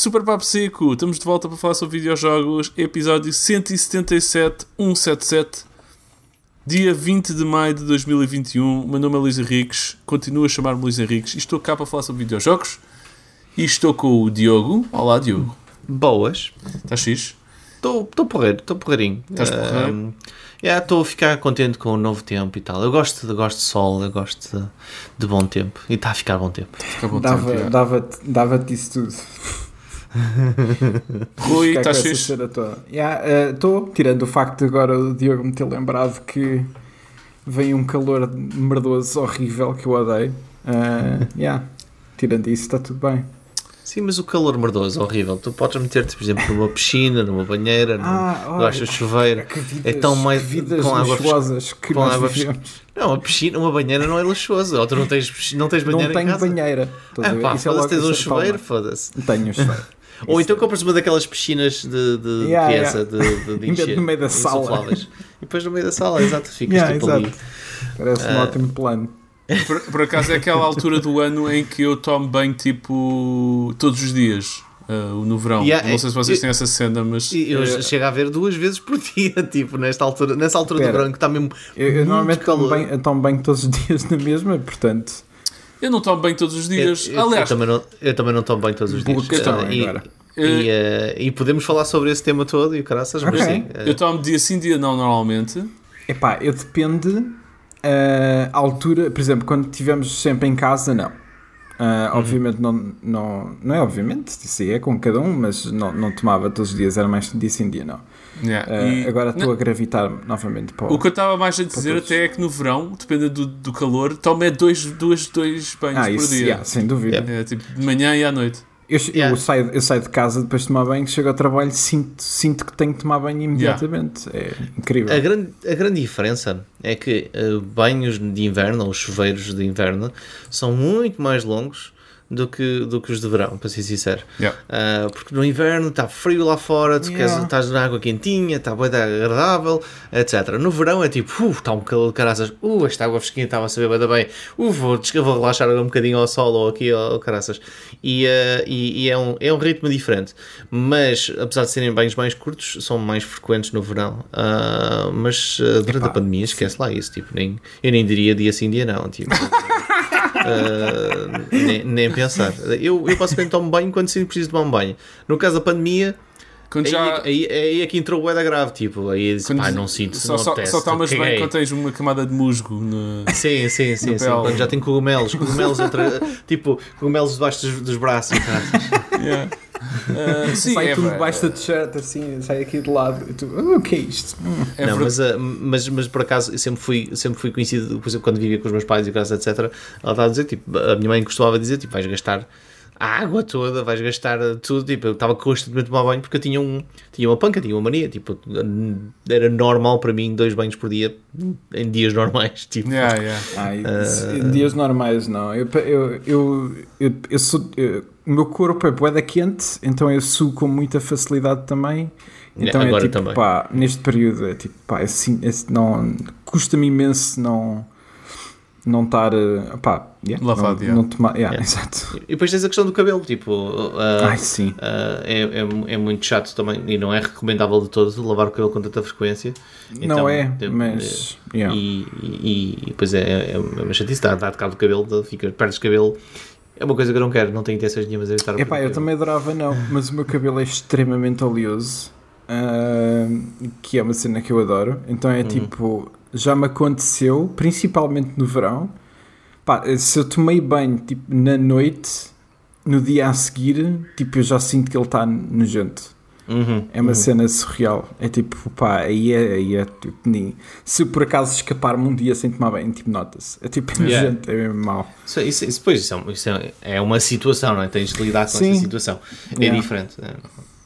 Super Papo Seco, estamos de volta para falar sobre videojogos, episódio 177, 177, dia 20 de maio de 2021. Meu nome é Luís Henriques, continuo a chamar-me Luís Henriques e estou cá para falar sobre videojogos. E estou com o Diogo. Olá, Diogo. Boas. Estás fixe? Estou porreiro, estou porreirinho. Estás porreiro? Um, Estou a ficar contente com o novo tempo e tal. Eu gosto, de- gosto de sol, eu gosto de, de bom tempo. E está a ficar bom tempo. Fica bom Dava- tempo, yeah. Dava-te dava isso tudo. Rui, estás fixe? cena toda. Estou, tirando o facto de agora o Diogo me ter lembrado que vem um calor merdoso horrível que eu odeio. Uh, yeah, tirando isso, está tudo bem. Sim, mas o calor merdoso, horrível. Tu podes meter-te, por exemplo, numa piscina, numa banheira, num, Ah, olha, gostas de chuveiro. Que vidas, É tão mais- que vidas com água luxuosas que com nós água vivemos. Não, uma piscina, uma banheira não é luxuoso. Ou tu não tens, não tens banheira Não em tenho casa. banheira. Estás a Ah, pá, Isso é foda-se, tens um é chuveiro, palma. foda-se. Tenho um chuveiro. Ou então é. compras uma daquelas piscinas de, de Yeah, criança, yeah. de, de, de encher, no meio da sala. E depois no meio da sala, exato, ficas Yeah, tipo exato. ali. Parece um Ah. ótimo plano. Por, por acaso é aquela altura do ano em que eu tomo banho tipo todos os dias, ah, no verão. Yeah, não sei se vocês eu- têm essa cena, mas E eu Eh, chego a ver duas vezes por dia, tipo, nesta altura, nessa altura Espera. do verão que está mesmo. Eu, eu normalmente tomo calor. eu tomo bem todos os dias na mesma, portanto. Eu não tomo banho todos os Eu, dias. eu- Aliás, eu também não, eu também não tomo bem todos os dias. questão Eh, e, agora. e, eh, e podemos falar sobre esse tema todo e o caraças, mas sim. eh, eu tomo dia sim, dia não, normalmente. Epá, eu depende ah, a altura, por exemplo, quando estivemos sempre em casa, não. Ah, Uhum. Obviamente não, não, não é obviamente, isso aí é com cada um, mas não, não tomava todos os dias, era mais dia sim dia não. Yeah. Ah, E- agora estou a gravitar novamente para O que eu estava mais a dizer até é que no verão, depende do, do calor, é dois, dois, dois banhos Ah, por isso, dia. yeah, sem dúvida. É, tipo, de manhã e à noite. Eu, Yeah. eu, saio, eu saio de casa depois de tomar banho, chego ao trabalho, sinto, sinto que tenho que tomar banho imediatamente. É incrível. A grande, a grande diferença é que eh, banhos de inverno, ou chuveiros de inverno, são muito mais longos do que, do que os de verão, para ser sincero. Yeah. Ah, porque no inverno está frio lá fora, tu Yeah. queres, estás na água quentinha, está bem agradável, etc. No verão é tipo, uh, está um calor de caraças, uh, esta água fresquinha estava a saber bem, bem, uh, vou, vou relaxar um bocadinho ao sol ou aqui ao caraças. E, ah, e, e é, um, é um ritmo diferente. Mas, apesar de serem banhos mais curtos, são mais frequentes no verão. Ah, mas durante Epá, a pandemia, esquece lá isso, tipo, nem, eu nem diria dia sim, dia não, tipo. Uh, nem, nem pensar. Eu, eu basicamente tomo banho quando sinto preciso tomar um banho. No caso da pandemia, Quando aí, já. aí, aí é que entrou o da grave. Tipo, aí disse, quando- pá, não sinto, só, não só, apetece, só tomas caguei. bem quando tens uma camada de musgo. No... Sim, sim, sim, sim. Quando já tem cogumelos, cogumelos entre, tipo, cogumelos debaixo dos, dos braços. Yeah. Ah, sim, sai é, tudo debaixo da t-shirt, assim, sai aqui de lado. E tu, "Ah, o que é isto? É não, mas, ah, mas, mas por acaso eu sempre fui, sempre fui conhecido, por exemplo, quando vivia com os meus pais e casa, etc. Ela estava a dizer, tipo, a minha mãe costumava dizer, tipo, vais gastar a água toda, vais gastar tudo. Tipo, eu estava constantemente a tomar banho porque eu tinha, um, tinha uma panca, tinha uma mania. Tipo, era normal para mim dois banhos por dia em dias normais. Tipo, Yeah, yeah. Ai, Ah. isso- em dias normais não. Eu, eu, eu, eu, eu sou. eu- o meu corpo é boeda quente, então eu suo com muita facilidade também. Então Agora é tipo, também. pá, neste período é tipo, pá, assim, esse não, custa-me imenso não, não estar, eh, pá, yeah, Lavado, não, yeah. não tomar, yeah, Yeah. exato. E depois tens a questão do cabelo, tipo, ah, Ai, sim. ah, é, é, é muito chato também e não é recomendável de todo lavar o cabelo com tanta frequência. Então, não é, tem- mas, yeah. E, e, e depois é, é, é uma chatice, dá, dá de cabo do cabelo, fica, perdes cabelo. É uma coisa que eu não quero, não tenho intenções nenhumas de evitar o Epá, eu também adorava não, mas o meu cabelo é extremamente oleoso, ah, que é uma cena que eu adoro. Então é tipo, já me aconteceu, principalmente no verão. Pá, se eu tomei banho tipo, na noite, no dia a seguir, tipo, eu já sinto que ele está nojento. Uhum, É uma uhum. cena surreal. É tipo, pá, aí é, aí é tipo, nem- se por acaso escapar-me um dia sem tomar banho, tipo, nota-se. É tipo, Yeah. nojento, é mesmo mau. Isso, isso, isso, pois, isso, é, isso é, é uma situação, não é? Tens de lidar com Sim. essa situação. É Yeah. diferente. é.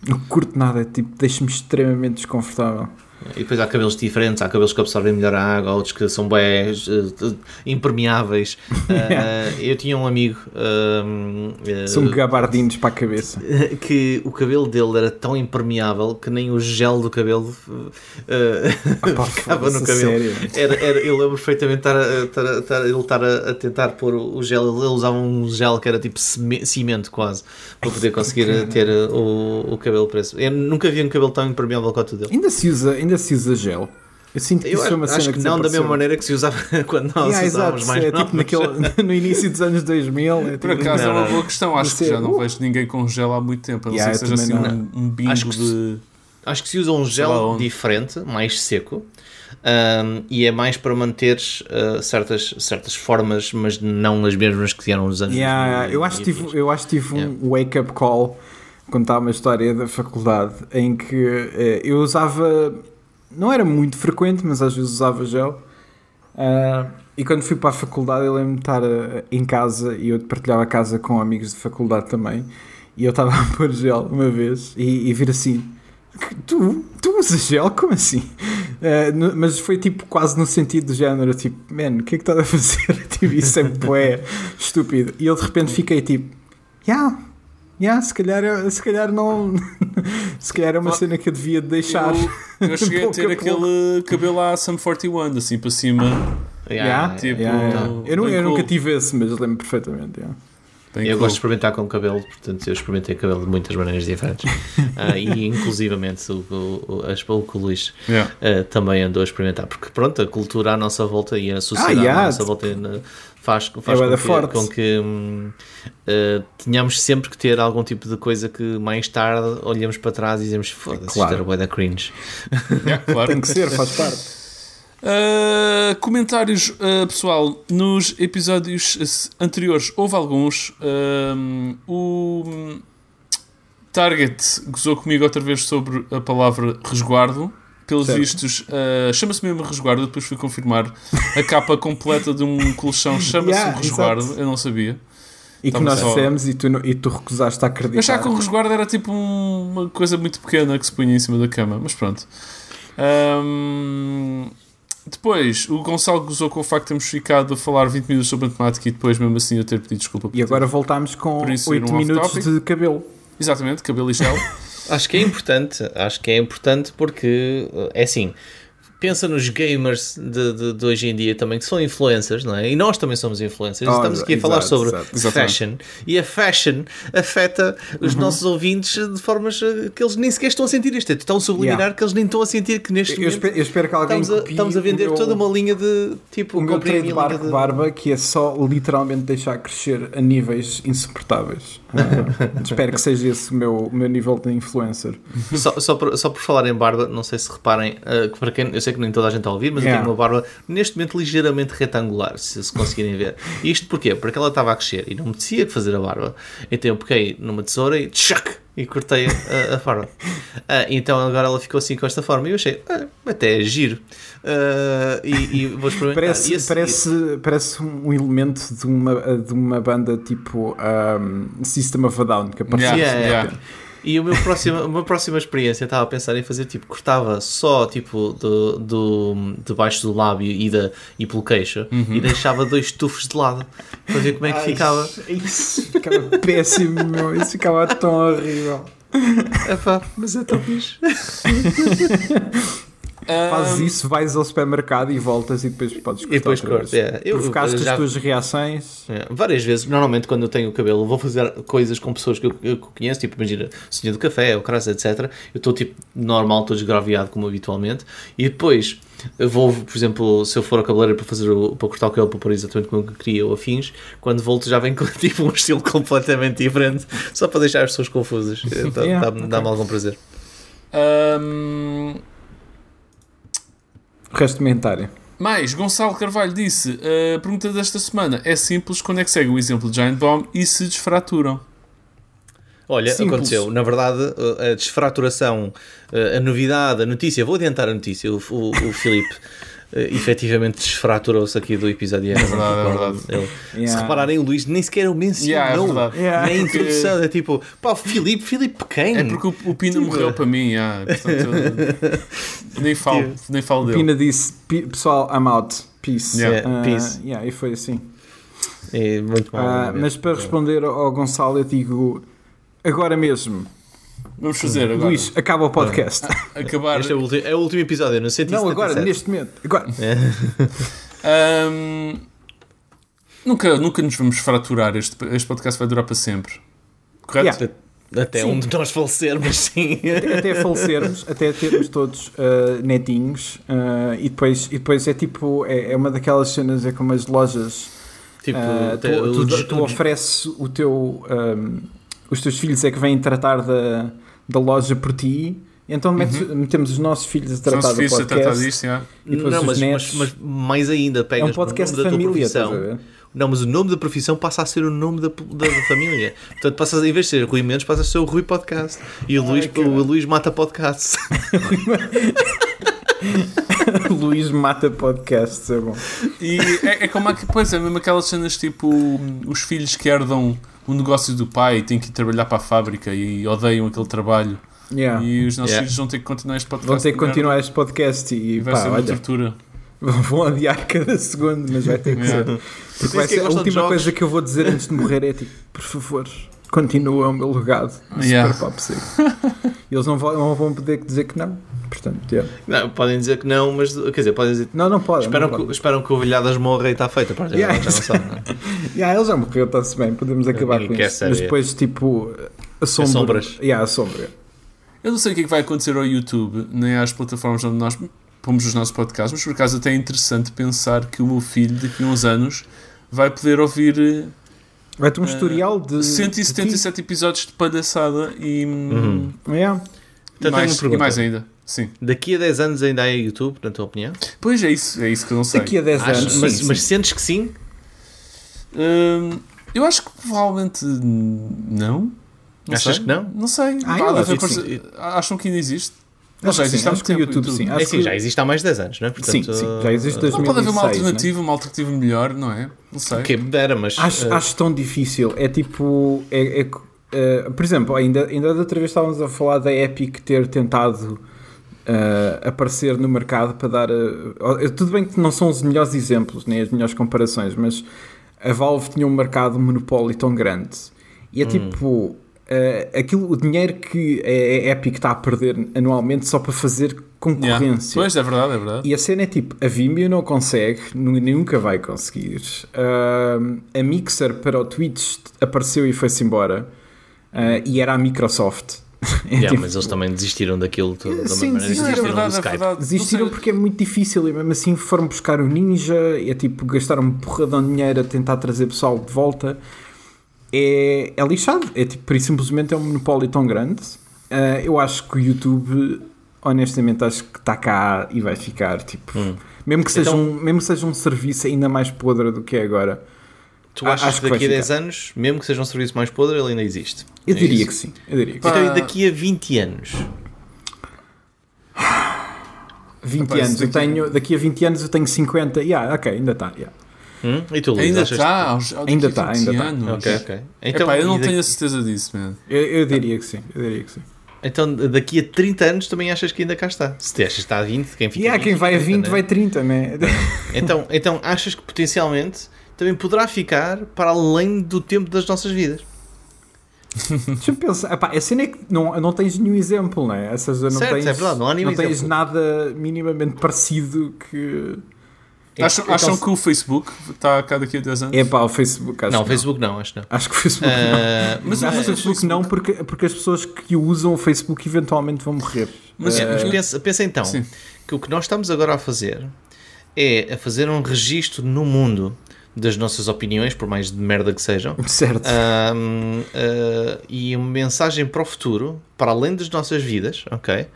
Não curto nada, é tipo, deixa-me extremamente desconfortável. E depois há cabelos diferentes, há cabelos que absorvem melhor a água, outros que são bem uh, impermeáveis. Uh, eu tinha um amigo. Uh, são gabardinos para a cabeça. Que o cabelo dele era tão impermeável que nem o gel do cabelo ah, ficava no cabelo. Era, era, eu lembro perfeitamente estar a, estar, estar, ele estar a, a, tentar pôr o gel. Ele usava um gel que era tipo cimento quase para poder conseguir ter o, o cabelo preso. Eu nunca vi um cabelo tão impermeável quanto o dele. Ainda se usa, ainda se usa gel. Eu sinto que eu isso é uma acho cena que, que não da mesma maneira que se usava quando nós yeah, usávamos mais é, tipo naquele, no início dos anos 2000. É, tipo, Por acaso não, é uma boa questão. Acho que já não uh. vejo ninguém com gel há muito tempo. A não yeah, sei que seja assim um, um bingo acho que, de... Acho que se usa um gel diferente, mais seco. Um, e é mais para manter uh, certas, certas formas, mas não as mesmas que eram nos anos yeah, 2000, eu acho que tive, eu acho que tive yeah. um wake-up call contar uma história da faculdade em que uh, eu usava não era muito frequente, mas às vezes usava gel. Uh, e quando fui para a faculdade, eu lembro de estar uh, em casa e eu partilhava a casa com amigos de faculdade também. E eu estava a pôr gel uma vez e, e vir assim: Tu, tu usas gel? Como assim? Uh, no, mas foi tipo quase no sentido do género: tipo, man, o que é que estás a fazer? tipo, isso é estúpido. E eu de repente fiquei tipo: Yeah yeah, se, calhar, se calhar não. se calhar é uma cena que eu devia deixar. Eu, eu cheguei a ter a aquele cabelo à Sum 41, assim para cima. Yeah, tipo, yeah, eu, não, eu cool. nunca tive esse, mas lembro perfeitamente. Eu cool. gosto de experimentar com cabelo, portanto eu experimentei cabelo de muitas maneiras diferentes. uh, e inclusivamente o, o, o, o Luís yeah. uh, também andou a experimentar, porque pronto, a cultura à nossa volta e a sociedade ah, yeah. à nossa volta faz, faz é com, que, com que hum, uh, tenhamos sempre que ter algum tipo de coisa que mais tarde olhamos para trás e dizemos foda-se, claro. isto era da cringe. Yeah, claro. Tem que ser, faz parte. Uh, comentários, uh, pessoal, nos episódios anteriores houve alguns. Uh, o Target gozou comigo outra vez sobre a palavra resguardo pelos certo. vistos, uh, chama-se mesmo resguardo. Depois fui confirmar a capa completa de um colchão chama-se yeah, resguardo. Exato. Eu não sabia. E que nós só... dissemos e tu, e tu recusaste a acreditar. Eu achava que o resguardo era tipo um, uma coisa muito pequena que se punha em cima da cama, mas pronto. Um, depois, o Gonçalo gozou com o facto de termos ficado a falar 20 minutos sobre matemática e depois, mesmo assim, eu ter pedido desculpa. E agora voltámos com 8 minutos de cabelo. Exatamente, cabelo e gel. Acho que é importante, acho que é importante porque é assim pensa nos gamers de, de, de, hoje em dia também, que são influencers, não é? E nós também somos influencers. Oh, estamos aqui a falar sobre exato, fashion. E a fashion afeta os uhum. nossos ouvintes de formas eh, que eles nem sequer estão a sentir isto. É tão subliminar yeah. que eles nem estão a sentir que neste eu, momento. Espero, eu espero que alguém estamos a, estamos a vender meu, toda uma linha de tipo. O meu trademark de... barba que é só literalmente deixar crescer a níveis insuportáveis. Uh, espero que seja esse o meu, meu nível de influencer. Só, só, por, só por falar em barba, não sei se reparem, uh, para quem, eu sei sei que nem toda a gente está a ouvir, mas yeah. eu tenho uma barba neste momento ligeiramente retangular, se, se conseguirem ver. E isto porquê? Porque ela estava a crescer e não me merecia que fazer a barba. Então eu peguei numa tesoura e tchac, e cortei a, a barba. Uh, então agora ela ficou assim com esta forma e eu achei, ah, até é giro. Uh, e, e, vou experimentar. Parece, esse, parece, parece um elemento de uma, de uma banda tipo um, System of a Down que apareceu. Yeah, yeah, yeah. E o meu próximo, uma próxima experiência estava a pensar em fazer tipo, cortava só tipo do, do, debaixo do lábio e, da, e pelo queixo uhum. e deixava dois tufos de lado para ver como é que Ai, ficava. Isso ficava péssimo, meu. Isso ficava tão horrível. Epá, mas é tão fixe. Fazes isso, vais ao supermercado e voltas e depois podes cortar. E depois cortas. É. Eu, Provocaste já, as tuas reações. É. Várias vezes, normalmente quando eu tenho o cabelo, vou fazer coisas com pessoas que eu, eu conheço, tipo, imagina, senhor do café, ou crasa, etc. Eu estou tipo normal, estou desgraviado como habitualmente, e depois eu vou, por exemplo, se eu for ao cabeleireiro para, fazer o, para cortar o cabelo para pôr exatamente como eu queria ou afins, quando volto já vem com tipo um estilo completamente diferente, só para deixar as pessoas confusas. Dá-me yeah, dá, okay. dá algum prazer. Um, resto comentário. Mais, Gonçalo Carvalho disse: a pergunta desta semana é simples. Quando é que segue o exemplo de Giant Bomb e se desfraturam? Olha, Simples. aconteceu. Na verdade, a desfraturação, a novidade, a notícia, vou adiantar a notícia, o, o, o Filipe efetivamente desfraturou-se aqui do episódio. É verdade, é verdade. Ele- Se Yeah. repararem, o Luís nem sequer o mencionou. Yeah, é. Yeah. Nem introdução. É tipo, pá, Filipe, Filipe quem? É porque o, o Pina Tipo- morreu para mim, yeah, portanto, eu nem falo, nem falo dele. Pina disse, "Pe- pessoal, I'm out. Peace. Yeah, Ah, peace. yeah, e foi assim. É muito mal. Realmente. mas para responder ao Gonçalo, eu digo agora mesmo, Vamos fazer agora. Luís, acaba o podcast. acabar. Este é o, último, é o último episódio, no 177. Não, agora, neste momento. Agora. Ahm, nunca, nunca nos vamos fraturar. Este, este podcast vai durar para sempre. Correto? Yeah. Até Sim. um de nós falecermos, sim. até falecermos, até termos todos ah, netinhos ah, e, depois, e depois é tipo, é, é uma daquelas cenas, é como as lojas, tipo, ah, até tu, tu- o- tu ofereces o teu, ahm, os teus filhos é que vêm tratar da, da loja por ti, então metes- metemos os nossos filhos a tratar do filhos a tratar podcast. disto, yeah. e depois Não, os mas, netos- mas, mas mais ainda, É pegas um podcast no de nome da tua família, profissão. Não, mas o nome da profissão passa a ser o nome da, da, da família. Portanto, passas, em vez de ser Rui Mendes, passa a ser o Rui Podcast. E o, Luís, o Luís mata podcast. Luís mata podcasts, é bom. E é, é como aqu- pois é, mesmo aquelas cenas tipo os filhos que herdam o negócio do pai e têm que ir trabalhar para a fábrica e odeiam aquele trabalho. Yeah. E os nossos Yeah. filhos vão ter que continuar este podcast. Vão ter que continuar este podcast e, E vai pá, ser uma olha, tortura. vão odiar cada segundo, mas vai ter que Yeah. ser. Porque vai ser a última coisa que eu vou dizer antes de morrer é tipo, por favor, continua o meu legado. de Yeah. Super Pop Sick. E Eles não vão, não vão poder dizer que não. Portanto, yeah. Não, podem dizer que não, mas quer dizer, podem dizer. não, não pode. Esperam, não que, pode. esperam que o Vilhadas morra e está feito. A partir de Yeah, agora já não sabe. não é? Yeah, ele já morreu, está-se bem, podemos acabar com quer isso. saber. Mas depois, tipo, a sombra. sombras. Yeah, a sombra. Eu não sei o que é que vai acontecer ao YouTube, nem às plataformas onde nós pomos os nossos podcasts, mas por acaso até é interessante pensar que o meu filho, daqui a uns anos, vai poder ouvir Vai ter um historial de. 177 episódios de palhaçada e, Uhum. de- Yeah. e Então tenho mais, uma e mais ainda. Sim. Daqui a 10 anos ainda há YouTube, na tua opinião? Pois é isso, é isso que eu não sei. Daqui a 10 Achas- anos. mas, sim, mas sim. sentes que sim? Hum, eu acho que provavelmente não. Não Achas sei. que não? Não sei. Ah, de acho coisa- sim. Acham que ainda existe? Não, Acho já que sim, existe há acho muito tempo. YouTube, sim. É assim, que- já existe há mais de 10 anos, não é? Sim, sim, já existe desde Não pode haver uma 2006, alternativa, uma alternativa melhor, não é? Não sei. O que dera, mas. Acho, eh, acho tão difícil. É tipo. É, é, eh, por exemplo, ainda, ainda da outra vez estávamos a falar da Epic ter tentado eh, aparecer no mercado para dar. tudo bem que não são os melhores exemplos, nem as melhores comparações, mas a Valve tinha um mercado monopólio tão grande. E é tipo. eh, aquilo, o dinheiro que a Epic está a perder anualmente só para fazer Yeah. concorrência. Pois, é verdade, é verdade. E a cena é tipo, a Vimeo não consegue, nu- nunca vai conseguir. Ahm, a Mixer para o Twitch apareceu e foi-se embora. Ah, e era a Microsoft. É yeah, tipo, mas eles também desistiram daquilo tudo, Sim, é desistiram do verdade, é Skype. verdade. Desistiram porque é muito difícil e mesmo assim foram buscar o Ninja. É tipo, gastaram um porradão de dinheiro a tentar trazer pessoal de volta. É, é lixado. É tipo, por isso simplesmente é um monopólio tão grande. Ah, eu acho que o YouTube, honestamente, acho que está cá e vai ficar. Tipo, Hum. mesmo, que seja Então- um, mesmo que seja um serviço ainda mais podre do que é agora. Tu achas acho que daqui a ficar. 10 anos, mesmo que seja um serviço mais podre, ele ainda existe? Eu É diria isso? que sim. Eu diria que sim. Então, e daqui a 20 anos? 20 Rapaz, anos. Eu daqui- tenho, daqui a 20 anos eu tenho 50. Yeah, ok, ainda está. Yeah. Hum? E tu, Luís, Ainda está, Ainda está, 20 ainda está. Ok, ok. Então, eu e não daqui- tenho a certeza disso, man. Eu, eu diria que sim. Eu diria que sim. Então, daqui a 30 anos também achas que ainda cá está? Se te achas que está a 20, quem fica E há 20, quem vai a fica 20 30, vai 30, né? Então, então, achas que potencialmente também poderá ficar para além do tempo das nossas vidas? Deixa-me pensar. Epá, a cena é que não, não tens nenhum exemplo, não é? Ou seja, não Certo, tens, é verdade, não nenhum tens nada minimamente parecido que. Acham, Então, acham que o Facebook está cá daqui a 10 anos? É pá, o Facebook. Acho Não, que Facebook não, acho que não. Acho que o Facebook não. Ah, Mas Mas o o Facebook não, porque, porque as pessoas que usam o Facebook eventualmente vão morrer. Mas- É, mas pensa, pensa então sim. que o que nós estamos agora a fazer é a fazer um registro no mundo das nossas opiniões, por mais de merda que sejam, Certo. Ahm, ah, e uma mensagem para o futuro, para além das nossas vidas, ok?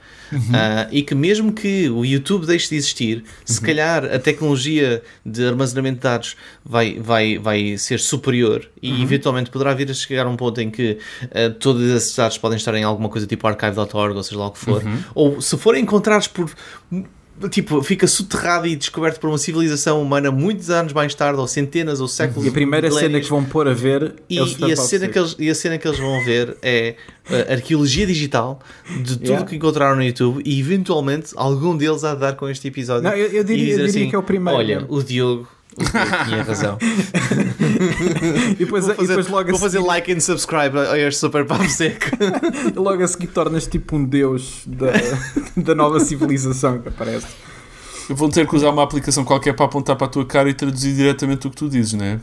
Ah, e que mesmo que o YouTube deixe de existir, se calhar a tecnologia de armazenamento de dados vai, vai, vai ser superior e eventualmente poderá vir a chegar a um ponto em que ah, todos esses dados podem estar em alguma coisa tipo archive.org ou seja lá o que for, ou se forem encontrados por tipo, fica soterrado e descoberto por uma civilização humana muitos anos mais tarde, ou centenas ou séculos. E a primeira cena que vão pôr a ver E, é o e a cena que eles, e a cena que eles vão ver é a arqueologia digital de tudo Yeah. que encontraram no YouTube e eventualmente algum deles há de dar com este episódio. Não, eu- eu diria- eu diria assim, que é o primeiro Olha, mesmo." o Diogo, o Diogo tinha razão. E depois, Vou e fazer, depois logo, a vou fazer seguir, like and subscribe a este Super Papo Seco. logo a seguir tornas tipo um deus da, da nova civilização que aparece. Vão ter que usar uma aplicação qualquer para apontar para a tua cara e traduzir diretamente o que tu dizes, não é?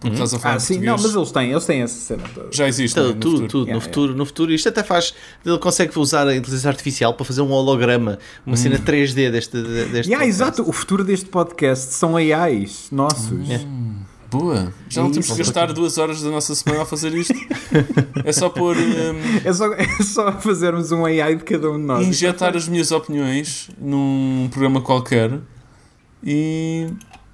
Porque estás a falar Ah, sim, não, mas eles têm, eles têm essa cena toda. Já existe, não é? Tudo, No tudo, futuro. tudo. Yeah, no, futuro, no futuro, isto até faz. Ele consegue usar a inteligência artificial para fazer um holograma, uma cena 3D deste. deste Yeah, podcast. exato, o futuro deste podcast são AIs nossos. Boa. Já não É temos que gastar duas horas da nossa semana a fazer isto. é só pôr. hum, É, só, é só fazermos um AI de cada um de nós. injetar as minhas opiniões num programa qualquer e.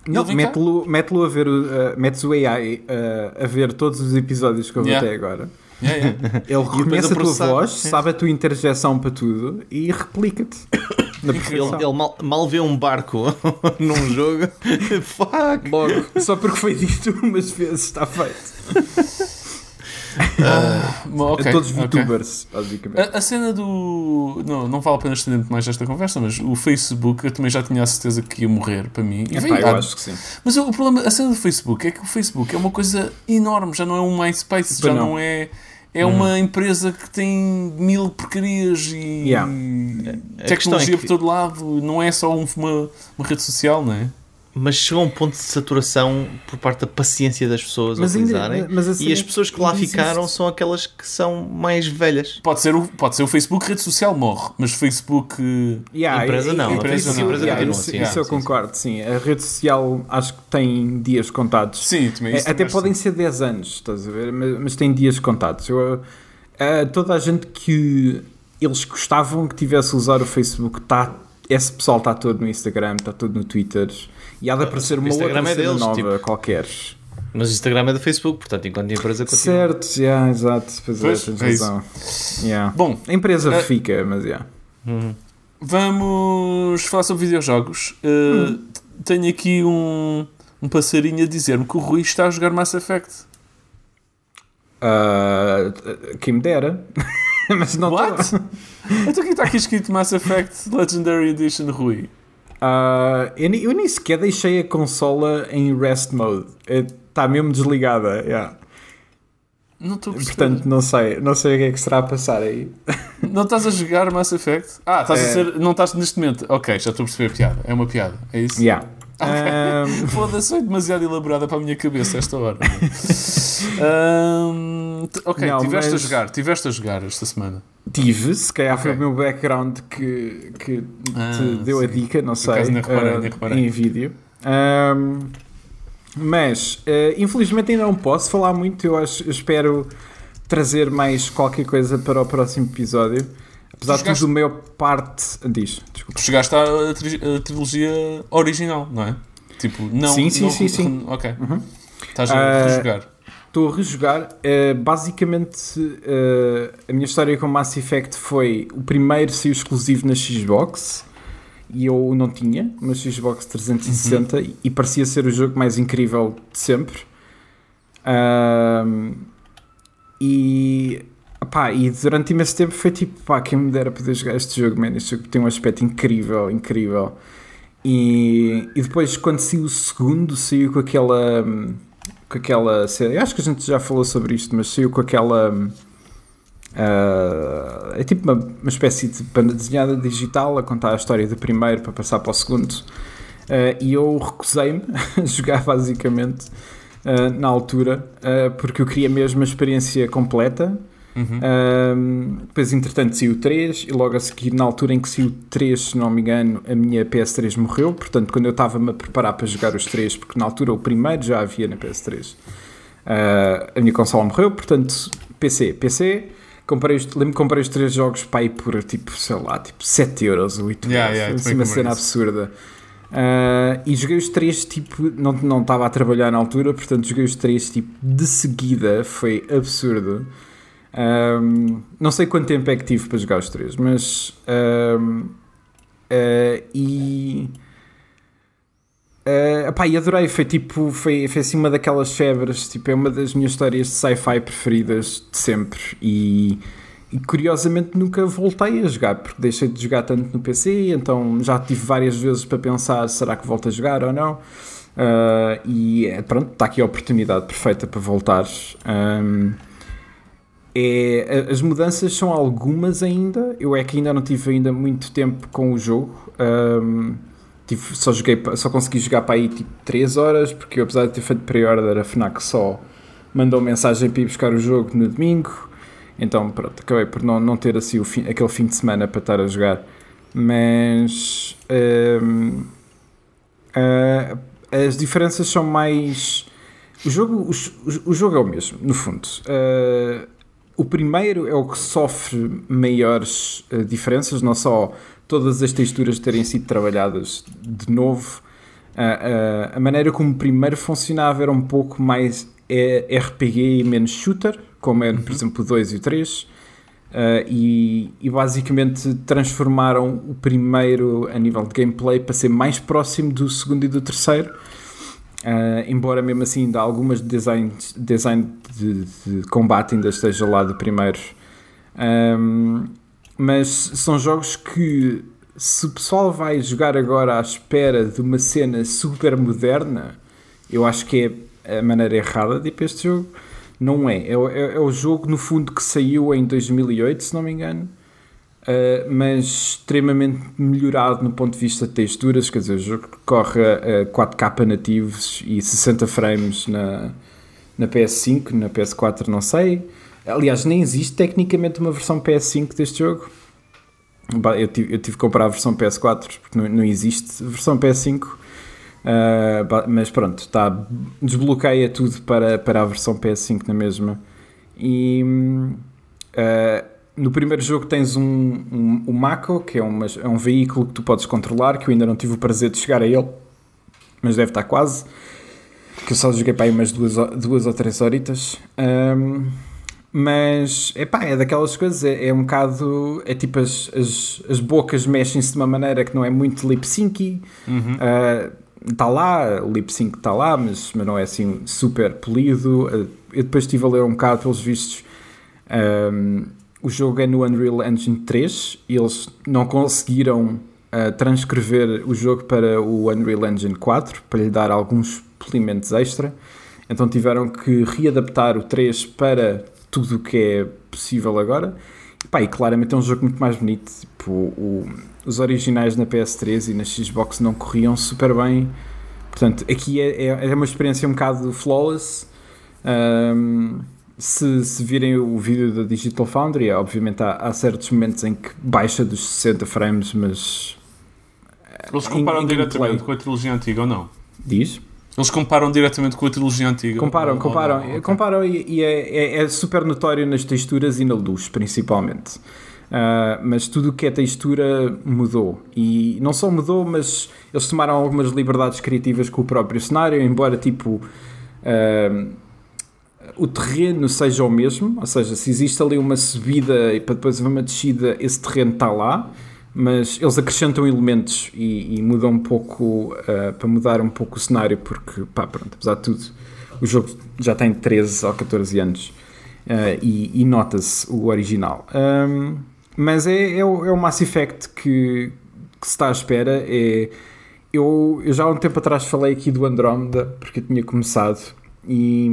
Não, mete-lo mete a ver, o, uh, metes o AI uh, a ver todos os episódios que houve Yeah. até agora. Yeah, yeah. Ele reconhece a tua voz, sabe a tua interjeição para tudo e replica-te. Ele, ele mal, mal vê um barco num jogo. Fuck! Logo, só porque foi dito umas vezes, está feito. Ok, a todos os ok. VTubers, basicamente. A, a cena do. Não, não vale a pena estender muito mais esta conversa, mas o Facebook eu também já tinha a certeza que ia morrer para mim. Epá, veio- eu ah, acho que sim. Mas o problema, a cena do Facebook é que o Facebook é uma coisa enorme, já não é um MySpace, já não. não. é. É uma empresa que tem mil porcarias e Yeah. Tecnologia é que- por todo lado, não é só um- uma, uma rede social, não é? Mas chegou a um ponto de saturação por parte da paciência das pessoas Mas a ainda- utilizarem. mas a cena e as é pessoas que lá ainda ficaram existe. são aquelas que são mais velhas. Pode ser, o, pode ser o Facebook, rede social morre, mas o Facebook. eh, Yeah, Empresa e- não, e- a empresa isso- não, empresa yeah, continua, isso, sim, isso sim, eu sim, concordo, sim. A rede social acho que tem dias contados. Sim, também É, isso até também podem ser 10 anos, estás a ver? Mas, mas tem dias contados. Eu, eh, toda a gente que eles gostavam que tivesse a usar o Facebook, tá, esse pessoal está todo no Instagram, está todo no Twitter. E há de aparecer uma Instagram outra é deles, nova tipo. qualquer. Mas o Instagram é do Facebook, portanto, enquanto a empresa continua. Certo, yeah, exato. Pois, Pois, é, tens é razão. Yeah. Bom, A empresa Eh, fica, mas yeah. Vamos falar sobre videojogos. Uh, Tenho aqui um, um passarinho a dizer-me que o Rui está a jogar Mass Effect. Ah, quem me dera. mas não What? tô. Então aqui está aqui escrito Mass Effect Legendary Edition Rui. Ah, eu, nem- eu nem sequer deixei a consola em rest mode. Está mesmo desligada. yeah. Não estou a. Portanto, não sei, não sei o que é que será a passar aí. Não estás a jogar Mass Effect? Ah, estás a É. ser. Não estás neste momento. Ok, já estou a perceber a piada. É uma piada. É isso? Yeah. Ahm, Foda-se, foi demasiado elaborada para a minha cabeça esta hora. T- ok, Não, tiveste a mas- jogar, tiveste a jogar esta semana. Tive, se calhar foi o meu background que, que te Ah, deu a sim. dica, não sei, acaso nem reparei, ah, nem reparei. em vídeo. Ahm, mas, ah, infelizmente ainda não posso falar muito, eu, acho, eu espero trazer mais qualquer coisa para o próximo episódio. Apesar de tudo, a maior parte... Diz, desculpa. Tu chegaste à tri- trilogia original, não é? Tipo, não. Sim, sim, não- sim, sim. Ok. Uhum. Estás a rejogar. Estou a rejogar. Uh, basicamente, uh, a minha história com Mass Effect foi o primeiro saiu exclusivo na Xbox e eu não tinha uma Xbox 360 e, e parecia ser o jogo mais incrível de sempre. Ahm, e, pá, e durante imenso tempo foi tipo, pá, quem me dera poder jogar este jogo, man, este jogo tem um aspecto incrível, incrível. E, e depois, quando saiu o segundo, saiu com aquela. hum, Com aquela série. Acho que a gente já falou sobre isto, mas saiu com aquela. ah, é tipo uma, uma espécie de banda desenhada digital a contar a história do primeiro para passar para o segundo. Ah, e eu recusei-me a jogar basicamente ah, na altura porque eu queria mesmo a experiência completa. Uhum. Um, depois, entretanto, saiu o 3 e logo a seguir, na altura em que saiu o 3, se não me engano, a minha PS3 morreu. Portanto, quando eu estava-me a preparar para jogar os 3, porque na altura o primeiro já havia na PS3, uh, a minha consola morreu. Portanto, PC, PC. Comprei os, lembro que comprei os 3 jogos para ir por tipo, sei lá, tipo 7 euros ou 8 Yeah, euros. yeah, assim, uma cena isso. absurda. Uh, e joguei os três tipo, não, não estava a trabalhar na altura, portanto joguei os três tipo de seguida, foi absurdo. Um, não sei quanto tempo é que tive para jogar os três, mas um, Uh, e. Uh, epá, e adorei, foi tipo, foi, foi assim uma daquelas febres, tipo, é uma das minhas histórias de sci-fi preferidas de sempre e, e, curiosamente nunca voltei a jogar, porque deixei de jogar tanto no PC, então já tive várias vezes para pensar, será que volto a jogar ou não, uh, e pronto, está aqui a oportunidade perfeita para voltar. Um, é, as mudanças são algumas ainda, eu é que ainda não tive ainda muito tempo com o jogo, um, Tive, só, joguei, só consegui jogar para aí tipo 3 horas, porque eu, apesar de ter feito pre-order, a FNAC só mandou mensagem para ir buscar o jogo no domingo. Então, pronto, acabei por não, não ter assim fim, aquele fim de semana para estar a jogar. Mas uh, uh, as diferenças são mais. O jogo, o, o, jogo é o mesmo, no fundo. Uh, o primeiro é o que sofre maiores eh, diferenças, não só todas as texturas terem sido trabalhadas de novo. Uh, uh, a maneira como o primeiro funcionava era um pouco mais RPG e menos shooter, como é, por uhum. exemplo, o 2 e o 3. Uh, e, e, basicamente transformaram o primeiro a nível de gameplay para ser mais próximo do segundo e do terceiro. Embora mesmo assim ainda algumas designs, design de, de, combate ainda esteja lá do primeiro. Um, mas são jogos que se o pessoal vai jogar agora à espera de uma cena super moderna, eu acho que é a maneira errada de ir para este jogo. Não é. É, é, é o jogo, no fundo, que saiu em 2008, se não me engano, uh, mas extremamente melhorado no ponto de vista de texturas. Quer dizer, o jogo corre a 4K nativos e 60 frames na, na PS5, na PS4, não sei. Aliás, nem existe tecnicamente uma versão PS5 deste jogo. Eu tive, eu tive que comprar a versão PS4 porque não, não existe versão PS5. Uh, ah, mas pronto, tá, desbloqueia tudo para, para a versão PS5 na mesma. E uh, no primeiro jogo tens um, um, um Mako, que é, uma, é um veículo que tu podes controlar, que eu ainda não tive o prazer de chegar a ele, mas deve estar quase. Que eu só joguei para aí umas duas, duas ou três horitas. Um, mas, epá, é daquelas coisas, é, é um bocado. É tipo as, as, as bocas mexem-se de uma maneira que não é muito lip sync. Uhum. Está uh, lá, o lip sync está lá, mas, mas não é assim super polido. Uh, eu depois estive a ler um bocado pelos vistos. Um, o jogo é no Unreal Engine 3 e eles não conseguiram uh, transcrever o jogo para o Unreal Engine 4 para lhe dar alguns polimentos extra. Então tiveram que readaptar o 3 para tudo o que é possível agora. E, pá, e claramente é um jogo muito mais bonito. Tipo, o, os originais na PS3 e na Xbox não corriam super bem. Portanto, aqui é, é, é uma experiência um bocado flawless. Um, se, se virem o vídeo da Digital Foundry, obviamente há, há, certos momentos em que baixa dos 60 frames, mas. Eles comparam em, em diretamente com a trilogia antiga ou não? Diz? Eles comparam diretamente com a trilogia antiga. Comparam, comparam. Ou, ou, comparam e, e é, é, é, super notório nas texturas e na luz, principalmente. Uh, mas tudo o que é textura mudou. E não só mudou, mas eles tomaram algumas liberdades criativas com o próprio cenário, embora tipo. Uh, o terreno seja o mesmo, ou seja, se existe ali uma subida e para depois uma descida, esse terreno está lá mas eles acrescentam elementos e, e mudam um pouco uh, para mudar um pouco o cenário porque pá, pronto, apesar de tudo o jogo já tem 13 ou 14 anos uh, e, e nota-se o original. Um, mas é, é, o, é o Mass Effect que, que se está à espera é, eu, eu já há um tempo atrás falei aqui do Andromeda porque eu tinha começado e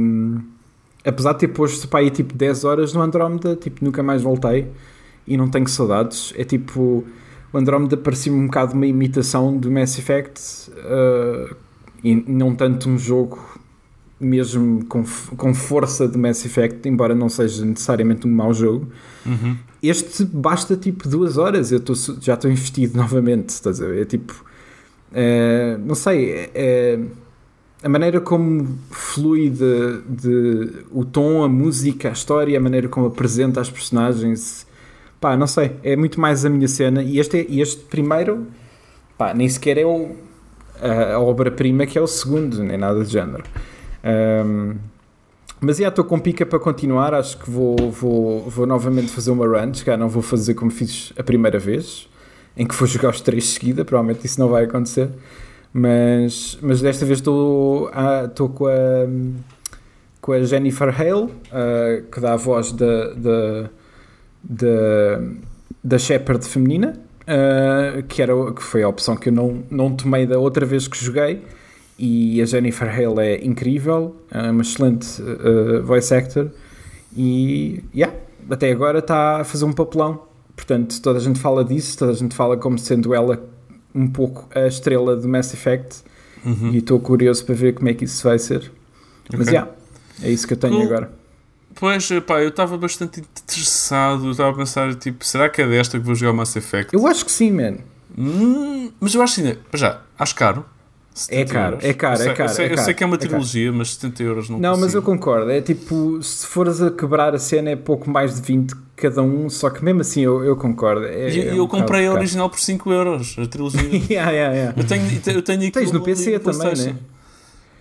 apesar de ter posto para aí tipo 10 horas no Andromeda tipo nunca mais voltei e não tenho saudades é tipo o Andromeda parecia-me um bocado uma imitação do Mass Effect uh, e não tanto um jogo mesmo com, com força de Mass Effect, embora não seja necessariamente um mau jogo. Uhum. Este basta tipo duas horas, eu tô, já estou investido novamente, estás a ver? É tipo, é, não sei, é, a maneira como flui de, de, o tom, a música, a história, a maneira como apresenta as personagens pá, não sei, é muito mais a minha cena. E este, é, este primeiro, pá, nem sequer é o, a, a obra-prima que é o segundo, nem nada de género. Um, mas já estou com pica para continuar. Acho que vou, vou, vou novamente fazer uma run. Já não vou fazer como fiz a primeira vez. em que vou jogar os três seguida, provavelmente isso não vai acontecer. Mas, mas desta vez estou com a com a Jennifer Hale, uh, que dá a voz da, da, da, da Shepard feminina, uh, que, era, que foi a opção que eu não, não tomei da outra vez que joguei. E a Jennifer Hale é incrível, é uma excelente uh, voice actor. E yeah, até agora está a fazer um papelão. Portanto, toda a gente fala disso, toda a gente fala como sendo ela um pouco a estrela do Mass Effect. Uhum. E estou curioso para ver como é que isso vai ser. Okay. Mas yeah, é isso que eu tenho cool. agora. Pois, pá, eu estava bastante interessado. Estava a pensar, tipo, será que é desta que vou jogar o Mass Effect? Eu acho que sim, man. Hum, mas eu acho que sim. Já, acho caro. É caro, é caro, é caro. Eu sei, é caro, eu sei que é uma é trilogia, mas 70 euros não Não, consigo. mas eu concordo. É tipo, se fores a quebrar a cena, é pouco mais de 20 cada um. Só que mesmo assim, eu, eu concordo. É, e é eu um comprei a original por 5 euros, a trilogia. yeah, yeah, yeah. Eu tenho, eu tenho Tens no PC também, né?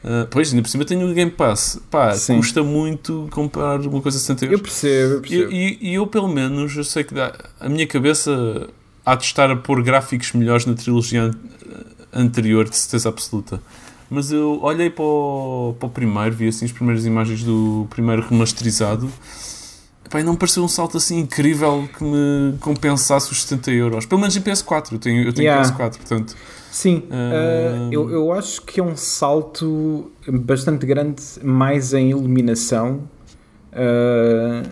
Uh, pois, ainda por cima tenho o Game Pass. Pá, Sim. custa muito comprar uma coisa a 60 euros. Eu percebo, eu percebo. E, e, e, eu, pelo menos, eu sei que dá, a minha cabeça há de estar a pôr gráficos melhores na trilogia anterior, de certeza absoluta. Mas eu olhei para o, para o primeiro, vi assim as primeiras imagens do primeiro remasterizado. E não pareceu um salto assim incrível que me compensasse os 70 euros. Pelo menos em PS4. Eu tenho, eu tenho Yeah. PS4, portanto. Sim, uh, eu, eu acho que é um salto bastante grande mais em iluminação. Uh,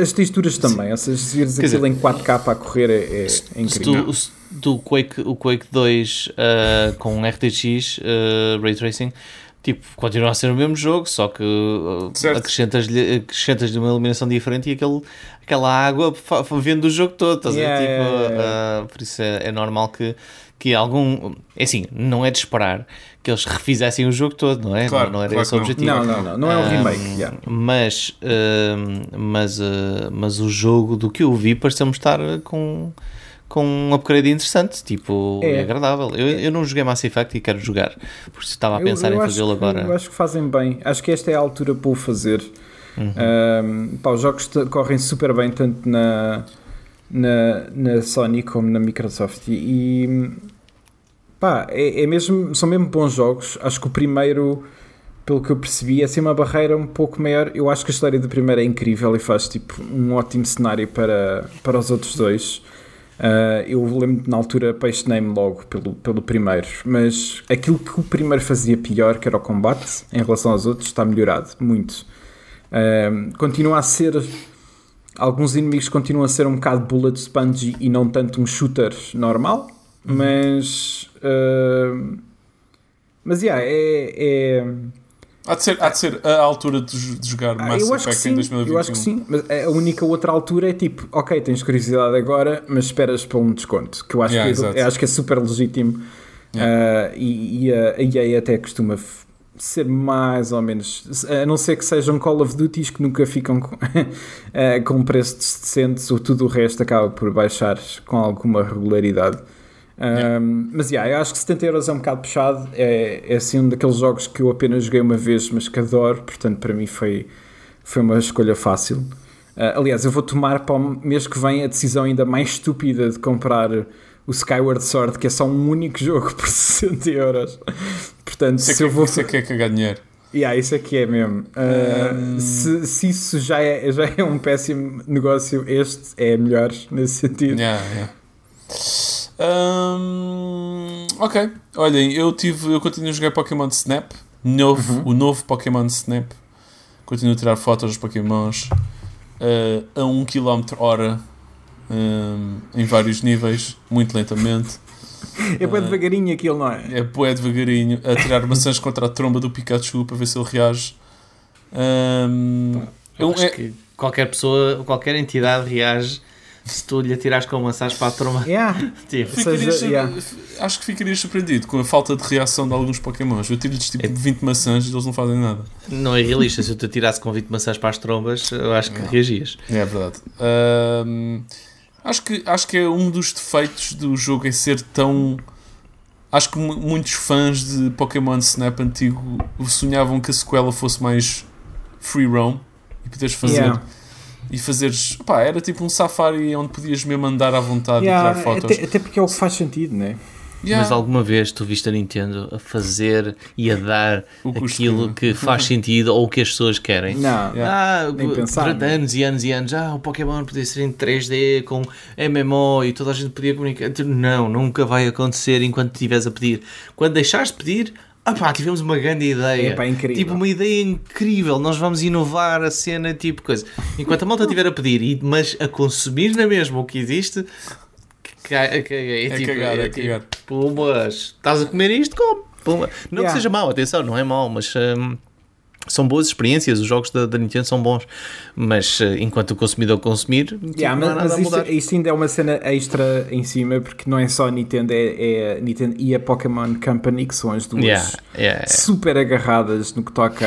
as texturas também, ou seja, se vires aquilo em 4K a correr é, é- é Se incrível. tu, se tu Quake, o Quake 2 uh, com RTX uh, Ray Tracing, tipo, continua a ser o mesmo jogo, só que uh, acrescentas-lhe acrescentas uma iluminação diferente e aquele, aquela água vende o jogo todo, estás a ver? Yeah, Tipo, yeah, yeah. uh, por isso é, é normal que, que algum. É assim, não é de esperar que eles refizessem o jogo todo, não é? Claro, não, não era claro esse o objetivo. Não, não, não, não é um Um, remake. yeah. Mas, um, mas, uh, mas o jogo do que eu vi pareceu-me estar com, com um upgrade interessante, tipo, É. é, agradável. Eu, eu não joguei Mass Effect e quero jogar, por isso estava a Eu- pensar eu em acho fazê-lo agora. Eu acho que fazem bem. Acho que esta é a altura para o fazer. Um, pá, os jogos correm super bem, tanto na, na, na Sony como na Microsoft. E, e, pá, é, é mesmo, são mesmo bons jogos. Acho que o primeiro, pelo que eu percebi, é assim uma barreira um pouco maior. Eu acho que a história do primeiro é incrível e faz tipo um ótimo cenário para, para os outros dois. Uh, eu lembro na altura apaixonei-me logo pelo, pelo primeiro, mas aquilo que o primeiro fazia pior, que era o combate, em relação aos outros, está melhorado muito. Uh, continua a ser. Alguns inimigos continuam a ser um bocado bullet sponge e não tanto um shooter normal, mas. uh, mas, yeah, é. é Há de ser, há de ser a altura de, de jogar ah, Mass Effect em sim, 2021. eu acho que sim, mas a única outra altura é tipo, ok, tens curiosidade agora, mas esperas para um desconto, que eu acho, Yeah, que, exato. eu acho que é super legítimo Ah, e, e a, a EA até costuma ser mais ou menos, a não ser que sejam Call of Duties que nunca ficam com, ah, com preços decentes, ou tudo o resto acaba por baixar com alguma regularidade. Um, Mas yeah, eu acho que 70 euros é um bocado puxado. É, é assim um daqueles jogos que eu apenas joguei uma vez, mas que adoro. Portanto, para mim foi, foi uma escolha fácil. Uh, aliás, eu vou tomar para o mês que vem a decisão ainda mais estúpida de comprar o Skyward Sword, que é só um único jogo por 60 euros. Portanto, Isso é se que, eu vou. isso é que é cagar dinheiro. Yeah, isso é que é mesmo. Uh, se, se isso já é, já é um péssimo negócio, este é melhor nesse sentido. Yeah, yeah. Hum, ok, olhem, eu tive, eu continuo a jogar Pokémon Snap, novo, Uhum. o novo Pokémon Snap. Continuo a tirar fotos dos Pokémons uh, a 1 km hora um, em vários níveis, muito lentamente. É bem devagarinho aquilo, não é? É bué devagarinho a tirar maçãs contra a tromba do Pikachu para ver se ele reage. Um, Eu eu- acho é- que qualquer pessoa, qualquer entidade reage se tu lhe atirares com maçãs para a troma. Yeah. Tipo, Ficarias yeah. Acho que ficarias surpreendido com a falta de reação de alguns Pokémons. Eu tiro-lhes É. tipo 20 maçãs e eles não fazem nada. não é realista. Se eu te atirasse com 20 maçãs para as trombas, eu acho que reagias. É verdade. Ahm, acho, que, acho que é um dos defeitos do jogo é ser tão. Acho que mu- muitos fãs de Pokémon Snap antigo sonhavam que a sequela fosse mais free roam e poderes fazer Yeah. E fazeres. Pá, era tipo um safari onde podias mesmo andar à vontade Yeah, e tirar fotos. até, até porque é o que faz sentido, não é? Yeah. Mas alguma vez tu viste a Nintendo a fazer e a dar aquilo que- faz sentido ou o que as pessoas querem? Não, Ah, Nem pensar, durante né? anos e anos e anos, ah, o Pokémon podia ser em 3D com MMO e toda a gente podia comunicar. Tipo, Não, nunca vai acontecer enquanto estiveres a pedir. Quando deixares de pedir, ah pá, tivemos uma grande ideia. Epá, incrível. Tipo, uma ideia incrível. Nós vamos inovar a cena, tipo coisa. Enquanto a malta estiver a pedir, mas a consumir na mesma o que existe, que- que- que- é, É tipo, cagar, é tipo, cagar. Pumas, estás a comer isto? Come. Puma. Não Yeah. que seja mau, atenção, não é mau, mas hum, são boas experiências. Os jogos da, da Nintendo são bons, mas uh, enquanto o consumidor consumir, tipo, Yeah, mas, mas isso, ainda é uma cena extra em cima, porque não é só a Nintendo, é, é a Nintendo e a Pokémon Company, que são as duas Yeah, yeah. super agarradas no que toca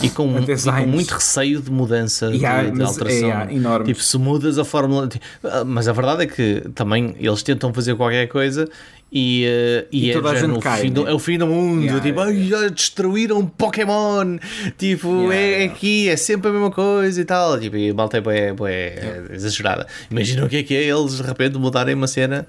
a, E com, a e com muito receio de mudança, de- de, é, alteração. yeah, enorme. Tipo, se mudas a fórmula. ah, Mas a verdade é que também eles tentam fazer qualquer coisa e, uh, e, E é, toda no cai, fim né? é o fim do mundo. Yeah, tipo, yeah, "Ai, já destruíram Pokémon. Tipo, Yeah, é aqui, é sempre a mesma coisa e tal. Tipo, e a malta é, bué- bué exagerada. Imagina o que é que é eles de repente mudarem uma cena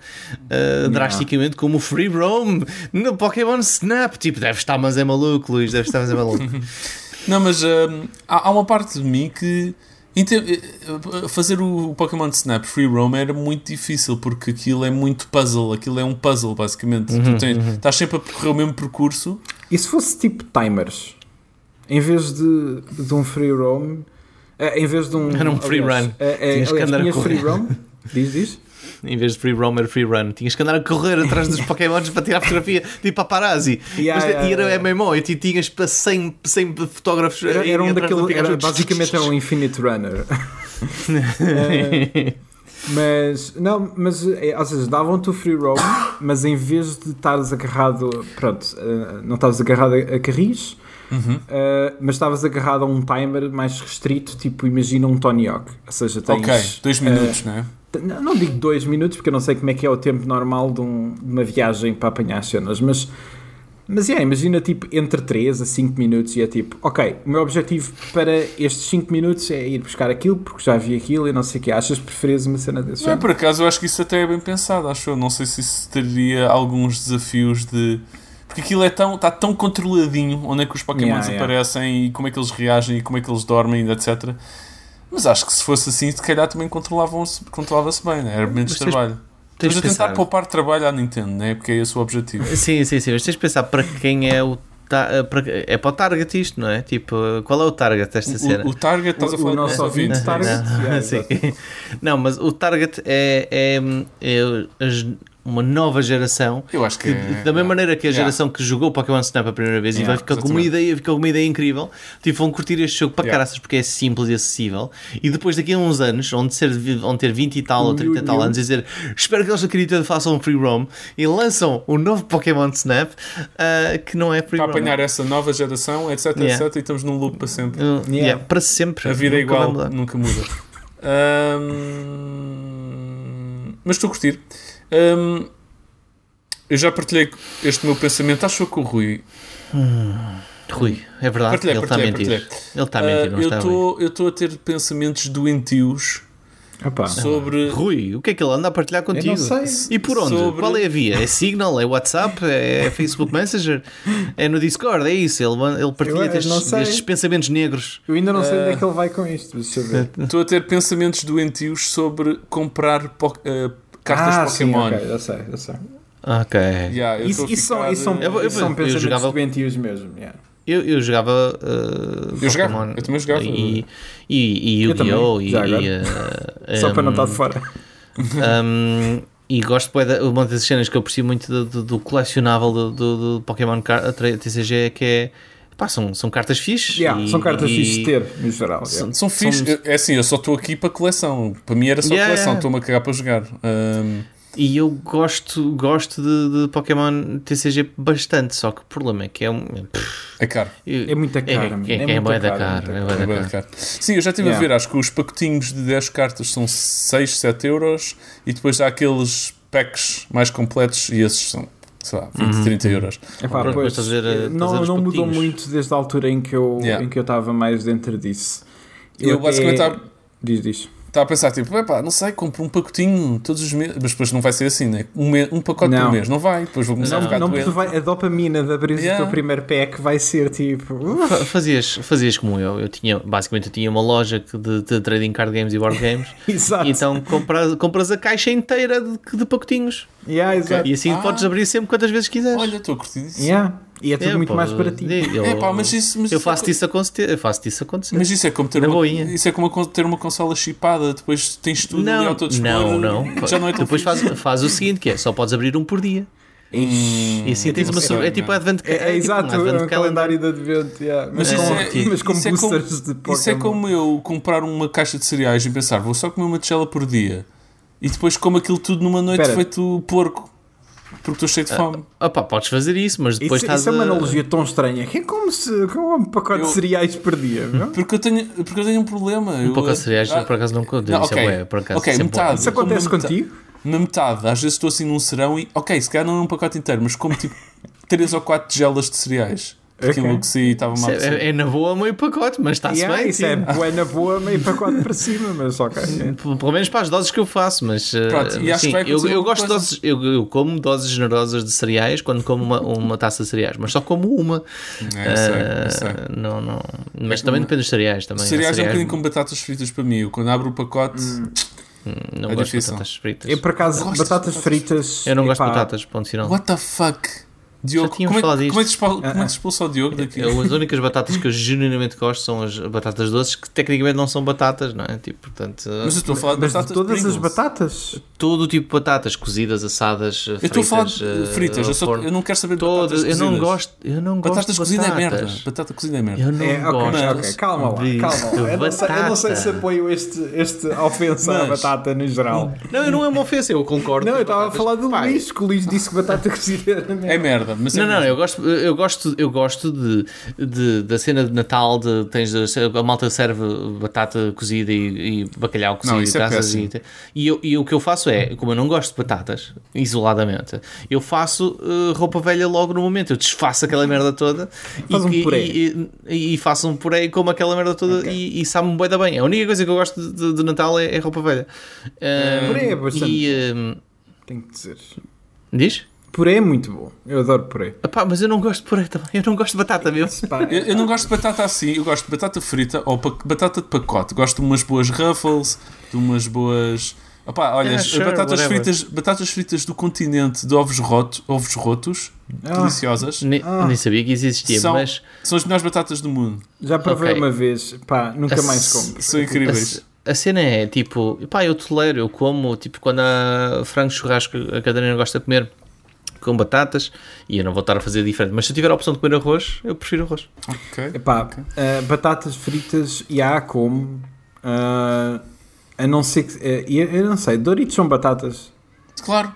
uh, drasticamente como o Free Roam no Pokémon Snap. Tipo, deve estar, mas é maluco, Luís, deve estar, mas é maluco. Não, mas hum, há, há uma parte de mim que eh, fazer o Pokémon Snap Free Roam era muito difícil porque aquilo é muito puzzle, aquilo é um puzzle basicamente. Uhum, tu tens, estás sempre a percorrer o mesmo percurso. E se fosse tipo timers? Em vez de, de um free roam, eh, em vez de um. Era um free aliás, run. Tinhas que aliás, free roam? Diz, diz? Em vez de free roam, era free run. Tinhas que andar a correr atrás dos Pokémons para tirar fotografia, tipo paparazzi. Yeah, Mas, yeah, e era yeah. MMO, e tinhas para 100, 100 fotógrafos. Era, era um daquele, era, basicamente era um Infinite Runner. Eh, mas, não, mas, eh, ou seja, davam-te o free roam, mas em vez de estares agarrado, pronto, eh, não estavas agarrado a, a carris, eh, mas estavas agarrado a um timer mais restrito, tipo, imagina um Tony Hawk. Ou seja, tens. ok, dois eh, minutos, não é? não, não digo dois minutos, porque eu não sei como é que é o tempo normal de, um- de uma viagem para apanhar as cenas, mas. Mas é, imagina tipo entre 3 a 5 minutos e é tipo, ok, o meu objetivo para estes 5 minutos é ir buscar aquilo, porque já vi aquilo e não sei o que. Achas que preferias uma cena desse Não, género? por acaso eu acho que isso até é bem pensado, acho eu. Não sei se isso teria alguns desafios de. Porque aquilo é tão, está tão controladinho onde é que os Pokémons Yeah, yeah. aparecem e como é que eles reagem e como é que eles dormem, etc. Mas acho que se fosse assim, se calhar também controlavam-se- controlava-se bem, né? era menos trabalho. tens Estamos a de tentar pensar. poupar trabalho à Nintendo, né? porque é esse o objetivo. Sim, sim, sim. Mas tens de pensar para quem é o. ta- para- é para o target isto, não é? Tipo, qual é o target desta cena? O, o target, estás a falar o do nosso ouvinte ouvinte, target. isso? Yeah, Sim. Não, mas o target é, é, é as- uma nova geração Eu acho que que, é- da mesma maneira que a Yeah. geração que jogou Pokémon Snap a primeira vez e vai ficar com uma ideia, fica com uma ideia incrível, tipo, vão curtir este jogo para Yeah. caraças porque é simples e acessível. E depois daqui a uns anos, onde ser, vão ter 20 e tal ou 30 e tal anos, e dizer espero que eles acreditem façam um free roam e lançam o novo Pokémon Snap ah, que não é free Para roam. apanhar essa nova geração, etc, Yeah. etc, e estamos num loop para sempre. Uh, Yeah. yeah, para sempre. A vida é Nunca igual, nunca muda. Mas estou a curtir. Ahm, eu já partilhei este meu pensamento. Achou que o Rui. Rui, é verdade, Partilhei, ele está a mentir. partilhei. Ele está a mentir, não Ah, eu está Eu estou a ter pensamentos doentios Opa. sobre. Rui, o que é que ele anda a partilhar contigo? Eu não sei. E por onde? Sobre- Qual é a via? É Signal? É WhatsApp? É Facebook Messenger? É no Discord? É isso? Ele, ele partilha Eu- eu estes, estes pensamentos negros. Eu ainda não sei onde é Ah. que ele vai com isto, mas deixa eu ver. Estou a ter pensamentos doentios sobre comprar po- ah, cartas ah, sim, Pokémon. ok, já sei, já sei. Ok. Yeah, eu Isso, são, isso são, Eu eu isso são eu pensamentos jogava- doentios mesmo. yeah. Eu, eu jogava uh, Eu jogava, Pokémon eu também jogava. E, e, e Eu Yu-Gi-Oh! E, e, uh, Só para não um, estar de fora. Um, e gosto da uma das cenas que eu aprecio muito do, do, do colecionável do, do, do Pokémon Car- TCG é que é pá, são, são cartas fixes Yeah, e- são cartas e- fixes de ter, no geral. São- yeah. São É assim, eu só estou aqui para coleção. Para mim era só Yeah, coleção. Estou-me a cagar para jogar. Ahm, E eu gosto, gosto de, de Pokémon TCG bastante, só que o problema é que é um. pff, é caro. É muita é, cara, é, é, É é muita bué da cara, caro, muita é caro. caro. Sim, eu já estive Yeah. a ver, acho que os pacotinhos de 10 cartas são 6, 7 euros e depois há aqueles packs mais completos e esses são, sei lá, 20, 30 euros. Epá, Pronto, pois, mas estás a ver, eh, não, os não mudou muito desde a altura em que eu Yeah. em que eu estava mais dentro disso. Eu, Eu basicamente até- há, Diz, diz. Estava a pensar, tipo, epá, não sei, compro um pacotinho todos os meses. Mas depois não vai ser assim, né? Um, me- um pacote Não. por mês, não vai. Depois vou começar Não, doente. porque vai, a dopamina de abrir Yeah. o teu primeiro pack vai ser tipo. "Uf, Fa- Fazias, fazias como eu. Eu tinha, basicamente, eu tinha uma loja de, de trading card games e board games. Exato. então compras, compras a caixa inteira de, de pacotinhos. Yeah, exato. E assim Ah. podes abrir sempre quantas vezes quiseres. Olha, estou a curtir disso. Yeah. E é tudo É, muito pô, mais baratinho. Eu, É pá, mas isso- mas eu isso faço é disso acontecer. Eu faço disso acontecer. Mas isso é como ter Na uma, boinha. isso é como ter uma consola chipada, depois tens tudo ali não, ao teu dispor. não, não. Já não é Depois faz, faz o seguinte, que é, só podes abrir um por dia. E assim tens uma... É tipo. Advent É, é, tipo um exato, é Advent um calendário de advento. yeah. Mas, Mas com, isso é, mas com isso é como, boosters de Pokémon. isso é como eu comprar uma caixa de cereais e pensar, vou só comer uma tigela por dia e depois como aquilo tudo numa noite Espera. feito porco porque estou cheio de fome. Opa, podes fazer isso, mas depois Isso, estás isso é uma analogia tão estranha. Que é como se com um pacote Eu- de cereais por dia. Não? Porque eu tenho, porque eu tenho um problema. Um pouco de cereais, ah, por acaso não conto. não, Isso é bué, por acaso. Ok, isso é metade. Isso acontece contigo? Na metade, às vezes estou assim num serão e, ok, se calhar não é um pacote inteiro, mas como tipo 3 ou 4 tigelas de cereais. Aquilo que se estava mal. É, é na boa meio pacote, mas está-se Yeah, bem. isso é bué na boa, meio pacote para cima, mas ok. Pelo menos para as doses que eu faço, mas uh, Pronto, e que sim, eu, eu gosto de doses, eu, eu como doses generosas de cereais quando como uma, uma taça de cereais, mas só como uma. É, eu sei, eu sei. Uh, não, não. Mas também depende dos cereais também. Há Cereais é um bocadinho como batatas fritas para mim. Eu, quando abro o pacote, Não é gosto difícil. de batatas fritas. Eu, por acaso, batatas batatas? fritas. Eu não gosto de batatas, ponto final. what the fuck? Diogo, como é, falado que- disto. como é que se expul- como é que expulsa o Diogo daqui? Eu, as únicas batatas que eu genuinamente gosto são as batatas doces, que tecnicamente não são batatas, não é? Tipo, portanto, Mas eu estou a falar de Mas batatas de todas Pringles. as batatas. todo o tipo de batatas, cozidas, assadas, Eu estou a falar de fritas, fritas, eu, só- eu não quero saber de Todas, batatas eu não gosto, eu não gosto Batatas de cozidas é merda. Batata cozida é merda. Eu não É, ok, gosto. ok, calma lá, calma lá. Eu não, sei, eu não sei se apoio este, este ofensa à Mas- batata no geral. Não, eu não é uma ofensa, eu concordo. Não, eu estava a falar do Luís, que o Luís disse que batata cozida era merda. É merda, mas é Não, não, mesmo. eu gosto, eu gosto, eu gosto de, de- da cena de Natal, de, tens a, a malta serve batata cozida e, e bacalhau cozido Não, e isso é e, e, eu, e o que eu faço é, como eu não gosto de batatas, isoladamente, eu faço eh, roupa velha logo no momento, eu desfaço aquela merda toda Faz um e, e, e, e faço um puré e como aquela merda toda e, e sabe-me bué da bem. A única coisa que eu gosto de, de- de Natal é, é roupa velha. Eh, Puré é bastante e, eh, Tenho que dizer. diz? Puré é muito bom. Eu adoro puré. Epá, mas eu não gosto de puré também, eu não gosto de batata mesmo. Pá, Eu, eu não gosto de batata assim, eu gosto de batata frita ou batata de pacote. Gosto de umas boas ruffles, de umas boas. Opá, olha, Yeah, as sure, batatas, whatever. fritas, batatas fritas do continente de ovos, roto, ovos rotos, Ah. deliciosas. Nem, nem sabia que isso existia, São, mas são as melhores batatas do mundo. já provei Ok. uma vez. Pá, nunca A mais como. São a, incríveis. a cena é tipo, pá, eu tolero, eu como, tipo, quando há frango churrasco, a Catarina gosta de comer com batatas e eu não vou estar a fazer diferente, mas se eu tiver a opção de comer arroz, eu prefiro arroz. Ok. Epá, ah, batatas fritas, e há como. ah, a não ser que. eh, eu, eu não sei, Doritos são batatas. Claro,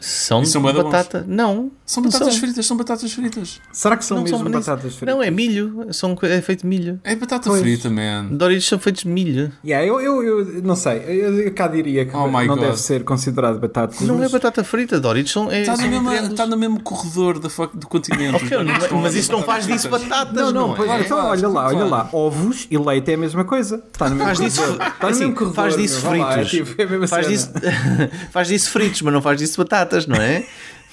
São, são batata? Não. são não batatas são. fritas, são batatas fritas. Será que são Não mesmo são- batatas fritas? Não, é milho, são, é feito de milho. É batata Pois. frita, man. Doritos são feitos de milho. Yeah, eu, eu, eu não sei, eu, eu cá diria que Oh não God. deve ser considerado batatas. Não é batata frita, Doritos são. É, Está são no, mesmo, está no mesmo corredor da fuck- do continente. Ok, mas- mas isso não faz disso batata. batatas, Não, não, não, pois, é? então olha lá, olha lá, ovos e leite é a mesma coisa. Está no mesmo Faz disso, corredor. Está no mesmo corredor. faz disso é fritos. é faz, disso, faz disso fritos, mas não faz disso batatas, não é?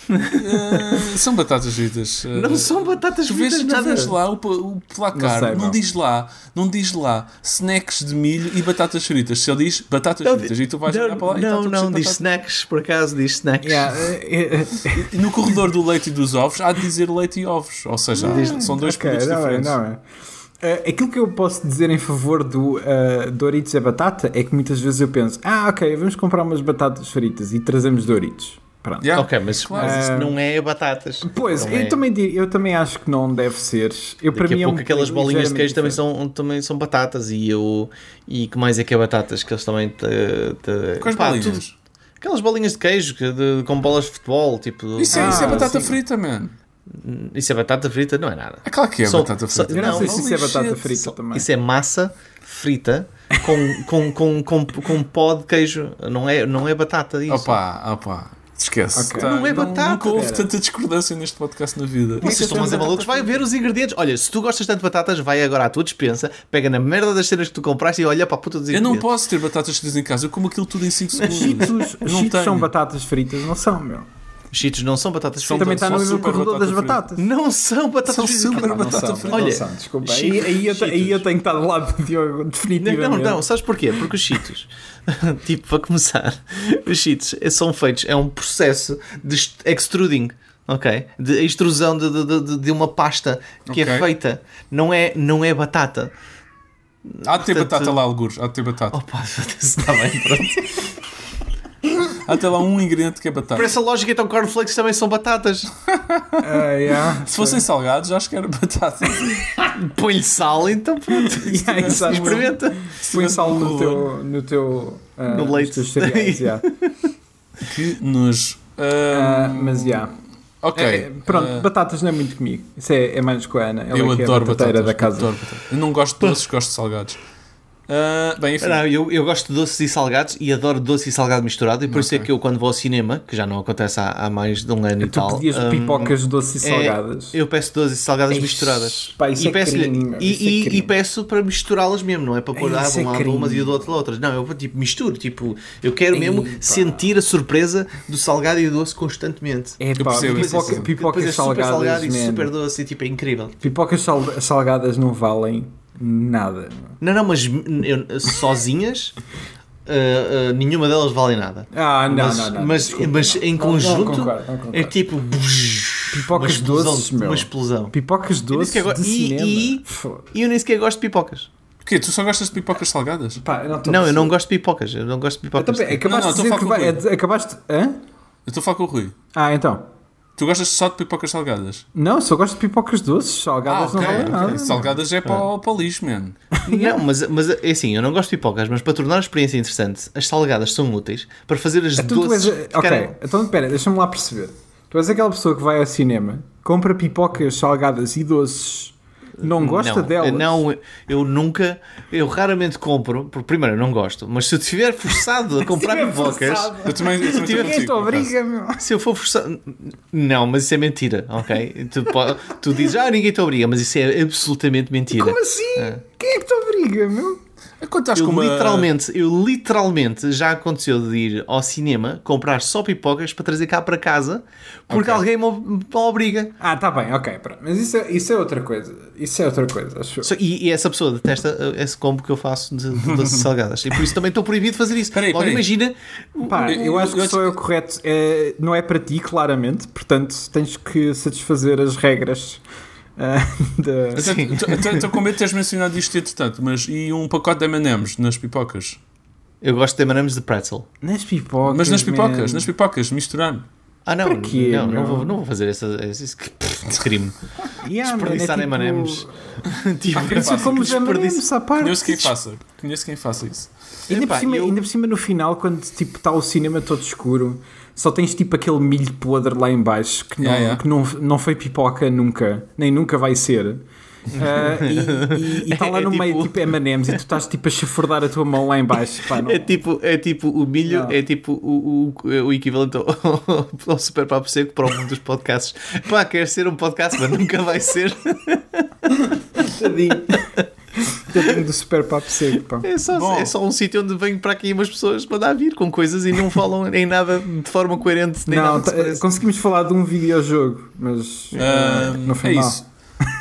Ah, são batatas fritas. Ah, Não são batatas Tu vês, fritas tu nada. vês lá o, o placar, Não não, sei, meu. diz lá, não diz lá snacks de milho e batatas fritas. Se ele diz batatas Não, fritas e tu vais não, olhar para lá e não, tudo não, diz batatas. snacks, por acaso, diz snacks. Yeah, é, é, E no corredor do leite e dos ovos há de dizer leite e ovos. Ou seja, há- são dois ok, produtos não é, diferentes. não é. Eh, aquilo que eu posso dizer em favor do eh, Doritos é batata é que muitas vezes eu penso, ah, ok, vamos comprar umas batatas fritas e trazemos Doritos. Pronto. Yeah. Ok, mas, Claro. mas isso Ah. não é batatas. Pois, Não eu, é. também, eu também acho que não deve ser. Eu, para Daqui mim a é um pouco aquelas bolinhas de queijo também são, também são batatas e eu e que mais é que é batatas que eles também te, te- Quais pá, bolinhas? tudo- aquelas bolinhas de queijo que de- com bolas de futebol tipo Isso, é, isso é Ah, batata sim. frita, man. isso é batata frita não é nada É claro que é São- batata frita. Eu não, Não, sei se isso é batata frita também. Isso é massa frita com, com, com, com, com pó de queijo. Não é, não é batata isso. Opa, opa. Esquece. Ok. Tá, Não é batata, Nunca houve pera. tanta discordância neste podcast na vida. Vocês estão a ser malucos? Vai ver os ingredientes. Olha, se tu gostas tanto de batatas, vai agora à tua despensa, pega na merda das cenas que tu compraste e olha para a puta dos Eu ingredientes. não posso ter batatas fritas em casa. Eu como aquilo tudo em 5 Mas segundos. cheetos, Eu não cheetos são batatas fritas, não são, meu. Cheetos não são batatas São fritas. Também está no mesmo super corredor das batata batatas. Não são batatas São fritas. super são, frita. não Olha, são, desculpa. Aí, eu, aí tenho que estar do lado do Diogo, Não, definitivamente. não, não, sabes porquê? Porque os cheetos, tipo, para começar, os cheetos são feitos, é um processo de extruding, ok? De extrusão de, de, de, de uma pasta que é Ok. feita, não é, não é batata. Há de ter Portanto- batata lá, algures. Há de ter batata. Opa, está bem, pronto. Há até lá um ingrediente que é batata. Por essa lógica, então cornflakes também são batatas. Ah, yeah, Se fossem salgados, acho que era batata. Põe-lhe sal, então pronto. Yeah. Experimenta. Põe sal no teu, no teu ah, No leite. cereais, yeah. Que nojo. Ahm, mas já. Ok. É, pronto, ah, batatas não é muito comigo. Isso é, é mais com a Ana. Ela eu é é adoro batateira batatas. da casa. adoro batatas. Eu não gosto de doces, gosto de salgados. Ah, bem, enfim. Não, eu, eu gosto de doces e salgados e adoro doce e salgado misturado e por isso é que eu quando vou ao cinema, que já não acontece há, há mais de um ano e Tu tal, pedias hum, pipocas doces e é, salgadas. eu peço doces e salgadas Eish, misturadas. pá, isso e, é peço crime, e, é e- crime. e peço para misturá-las mesmo, não é para pôr ah, de é um lado umas e do outro outras. Não, eu tipo misturo, tipo, eu quero mesmo pá. sentir a surpresa do salgado e do doce constantemente. É pá, percebo pipoca, pipocas é super salgadas, salgado e super doce e tipo é incrível. Pipocas sal- salgadas não valem nada. Não, não, mas eu- sozinhas ah, ah, nenhuma delas vale nada. Ah, não, mas, não, não. mas, desculpa. mas em Não, não conjunto concordo, não concordo. é tipo Pipocas uma explosão, doces, meu. Uma explosão. Pipocas doces de e- e-. E eu nem sequer gosto de pipocas. O quê? Tu só gostas de pipocas salgadas? Pá, eu não, Não, eu não gosto de pipocas. Eu não gosto de pipocas. pera, acabaste Não, não, de dizer que vai. é- Acabaste. Hã? Eu estou a falar com o Rui. Ah, então. Tu gostas só de pipocas salgadas? Não, só gosto de pipocas doces. Salgadas ah, ok. não valem nada. Salgadas é para, o- para o lixo, man. Não, mas, mas é assim, eu não gosto de pipocas, mas para tornar a experiência interessante, as salgadas são úteis para fazer as Então tu és. doces. Ok, então espera, deixa-me lá perceber. Tu és aquela pessoa que vai ao cinema, compra pipocas salgadas e doces, não gosta não, delas. Não, eu nunca, eu raramente compro, porque primeiro eu não gosto, mas se eu estiver forçado a comprar pipocas. Eu também, eu também tiver- acaso. obriga, meu. se eu for forçado. Não, mas isso é mentira, ok? Tu, tu dizes, ah, ninguém te obriga, mas isso é absolutamente mentira. Como assim? Quem é que te obriga, meu? Estás Eu uma... literalmente, eu literalmente já aconteceu de ir ao cinema comprar só pipocas para trazer cá para casa porque Ok. alguém me ob- me obriga. Ah, tá bem, ok, pronto. Mas isso é, isso é outra coisa. Isso é outra coisa, acho. Só- E, e essa pessoa detesta uh, esse combo que eu faço de, de doces salgadas. E por isso também estou proibido de fazer isso. Peraí, Logo peraí. imagina. Pá, Eu- eu acho que eu- só é o correto. É, não é para ti, claramente. Portanto, tens que satisfazer as regras ah, da. Estou com medo de teres mencionado isto entretanto, mas e um pacote de M&M's nas pipocas? Eu gosto de M&M's de pretzel. Nas pipocas. Mas nas pipocas, man. nas pipocas, misturar. Ah, não, quê, não, não, vou, não vou fazer essa, esse, que pff, crime. Yeah, é Desperdiçar tipo- M&M's. tipo, Por isso eu como os M&M's à parte. Conheço quem faça. Conheço quem faça isso. Ainda, Epá, por cima, eu- ainda por cima no final, quando tipo está o cinema todo escuro, só tens tipo aquele milho podre lá em baixo que não, Yeah, yeah. que não, não foi pipoca nunca, nem nunca vai ser. Ah, e está lá É no meio tipo- tipo M&M's e tu estás tipo a chafurdar a tua mão lá em baixo. Pá, não- É tipo, é tipo o milho, Não. é tipo o, o, o equivalente ao, ao super papo seco para o mundo dos podcasts. Pá, quer ser um podcast, mas nunca vai ser. Tadinho. Tadinho do super papo seco. Pá. É só, Bom. é só um sítio onde vêm para aqui umas pessoas mandar vir com coisas e não falam em nada de forma coerente. Nem Não, nada tá- conseguimos falar de um videojogo, mas Ahm, não foi é mal. isso.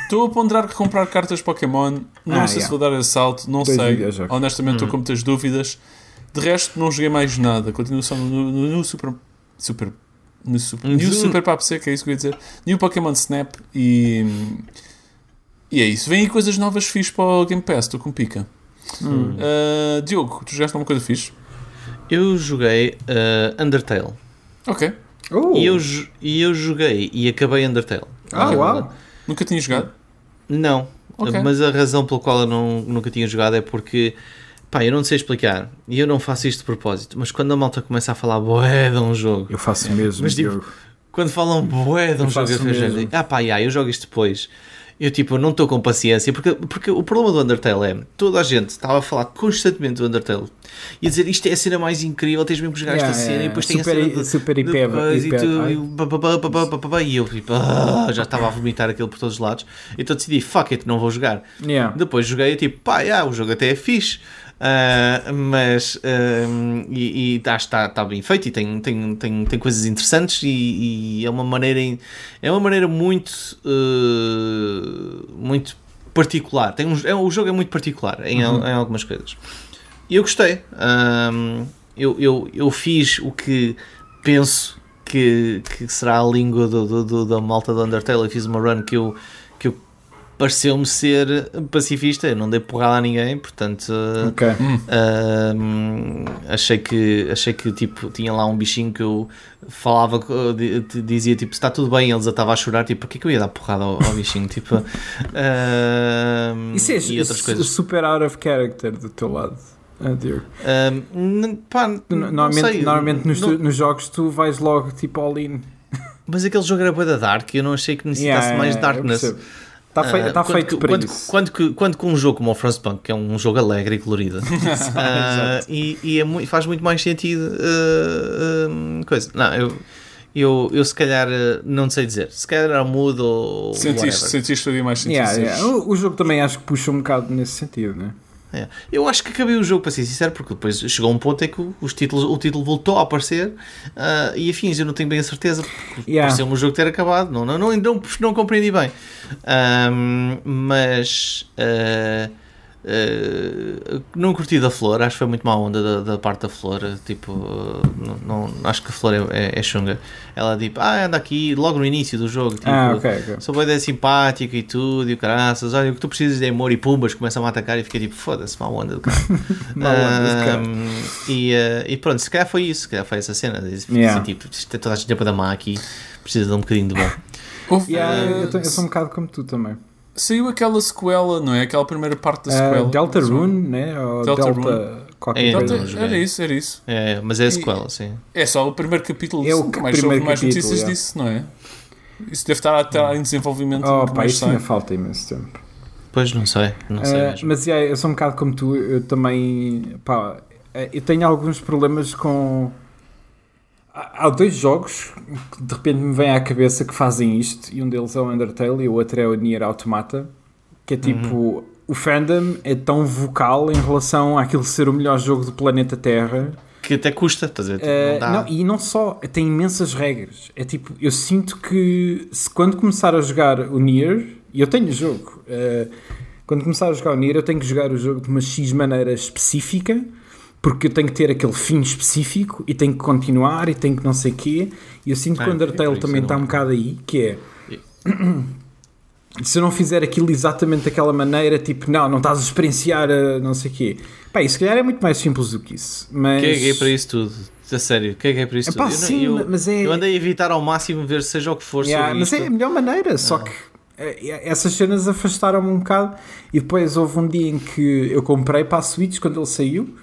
Estou a ponderar que comprar cartas Pokémon. Não Ah, sei yeah. se vou dar esse salto, não Dois sei. videojogos. Honestamente, estou com muitas dúvidas. De resto, não joguei mais nada. Continuo só no, no, no Super. Super. No super, Uhum. New Super Papo Seco, é isso que eu ia dizer. New Pokémon Snap e. E é isso. Vêm aí coisas novas fixe para o Game Pass, estou com pica. Hum. Ah, Diogo, tu jogaste alguma coisa fixe? Eu joguei uh, Undertale. Ok. Oh. E, eu, e eu joguei e acabei Undertale. Ah, uau. verdade. Nunca tinha jogado? Não, Ok. mas a razão pela qual eu não, nunca tinha jogado é porque, pá, eu não sei explicar e eu não faço isto de propósito, mas quando a malta começa a falar boé de um jogo, Eu faço mesmo, Mas, tipo, quando falam boé de um Eu jogo, eu mesmo. gente, ah pá, yeah, eu jogo isto depois. Eu tipo, não estou com paciência, porque, porque o problema do Undertale é toda a gente estava a falar constantemente do Undertale e a dizer isto é a cena mais incrível, tens mesmo que jogar yeah, esta cena yeah, e depois tem a cena de, super hiper, e eu tipo, ah, já estava a vomitar aquilo por todos os lados, então decidi, fuck it, não vou jogar. Yeah. Depois joguei e tipo, pá, yeah, o jogo até é fixe ah, mas ah, e, e tá, está, está bem feito e tem, tem, tem, tem coisas interessantes e, e é uma maneira é uma maneira muito ah, muito particular. Tem um, é, o jogo é muito particular em, al- em algumas coisas. E eu gostei. Eu, eu, eu fiz o que penso que, que será a língua do, do- do- da malta do Undertale. Eu fiz uma run que que eu pareceu-me ser pacifista eu não dei porrada a ninguém portanto ah, Ok. Ahm, achei que achei que tipo tinha lá um bichinho que eu falava dizia tipo está tudo bem eles estava a chorar tipo porquê que eu ia dar porrada ao, ao bichinho tipo ahm, Isso é e outras coisas super out of character do teu lado. Ah. Ahm, n- pá, Normalmente, sei, normalmente nos, não- nos jogos tu vais logo tipo all in. mas aquele jogo era bué da dark e eu não achei que necessitasse Yeah, mais darkness percebo. Está fei- Ah, tá feito que- para quando, isso. Quando, que- quando com um jogo como o Frostpunk, que é um jogo alegre e colorido, ah, e, e é faz muito mais sentido ah, coisa. Não, eu, eu, eu se calhar não sei dizer. Se calhar era mudo ou Sentiste, sentiste fazia mais sentido. Yeah, yeah. O, o jogo também acho que puxa um bocado nesse sentido, né? É. Eu acho que acabei o jogo, para ser sincero, porque depois chegou um ponto em que os títulos, o título voltou a aparecer ah, e afins, eu não tenho bem a certeza, porque Yeah. pareceu-me o jogo ter acabado, não, não, não, não, não compreendi bem. Ahm, mas ah, ah, não curti da flor, acho que foi muito má onda da, da parte da flor. Tipo, ah, não, não- acho que a flor é, é, é chunga. Ela tipo, ah, anda aqui logo no início do jogo. Tipo, Ah, ok, ok. Sou boa ideia simpática e tudo, e o caraças, olha, o que tu precisas de amor e pumbas começam a atacar e fiquei tipo, foda-se, mal onda do cara. Má onda e, eh, e pronto, se calhar foi isso, se calhar foi essa cena. Disse, Yeah. assim, tipo, isto é toda a gente para dar má aqui, precisa de um bocadinho de bom. Yeah, eh, eu, tô- eu sou um bocado como tu também. Saiu aquela sequela, não é? Aquela primeira parte da Ah, sequela. Delta Rune, né? Ou Delta Delta, qualquer É. Delta- não era isso, era isso. É, mas é a sequela, sim. É só o primeiro capítulo. É o mas primeiro houve mais capítulo, notícias yeah. disso, não é? Isso deve estar até em desenvolvimento. Oh, pá, mais isso ainda falta imenso tempo. Pois não sei, não sei mesmo. mas yeah, eu sou um bocado como tu, eu também. Pá, eu tenho alguns problemas com. Há dois jogos que de repente me vêm à cabeça que fazem isto, e um deles é o Undertale e o outro é o Nier Automata. Que é tipo. O fandom é tão vocal em relação àquilo ser o melhor jogo do planeta Terra Que até custa, estás a ver? Tipo, dá. não, e não só, tem imensas regras. É tipo, eu sinto que se quando começar a jogar o Nier, e eu tenho o jogo, uh, quando começar a jogar o Nier, eu tenho que jogar o jogo de uma X maneira específica, porque eu tenho que ter aquele fim específico e tenho que continuar e tenho que não sei quê. E eu sinto que Ah, o Undertale é também eu está não- um bocado aí, que é. Se eu não fizer aquilo exatamente daquela maneira, tipo, não, não estás a experienciar a não sei o quê. Pá, isso se calhar é muito mais simples do que isso. Mas... Caguei para isso tudo. A sério, caguei para isso Epá, tudo. Eu sim, eu, mas é- eu andei a evitar ao máximo ver seja o que for Yeah, mas isto. é a melhor maneira, só que eh, essas cenas afastaram-me um bocado e depois houve um dia em que eu comprei para a Switch quando ele saiu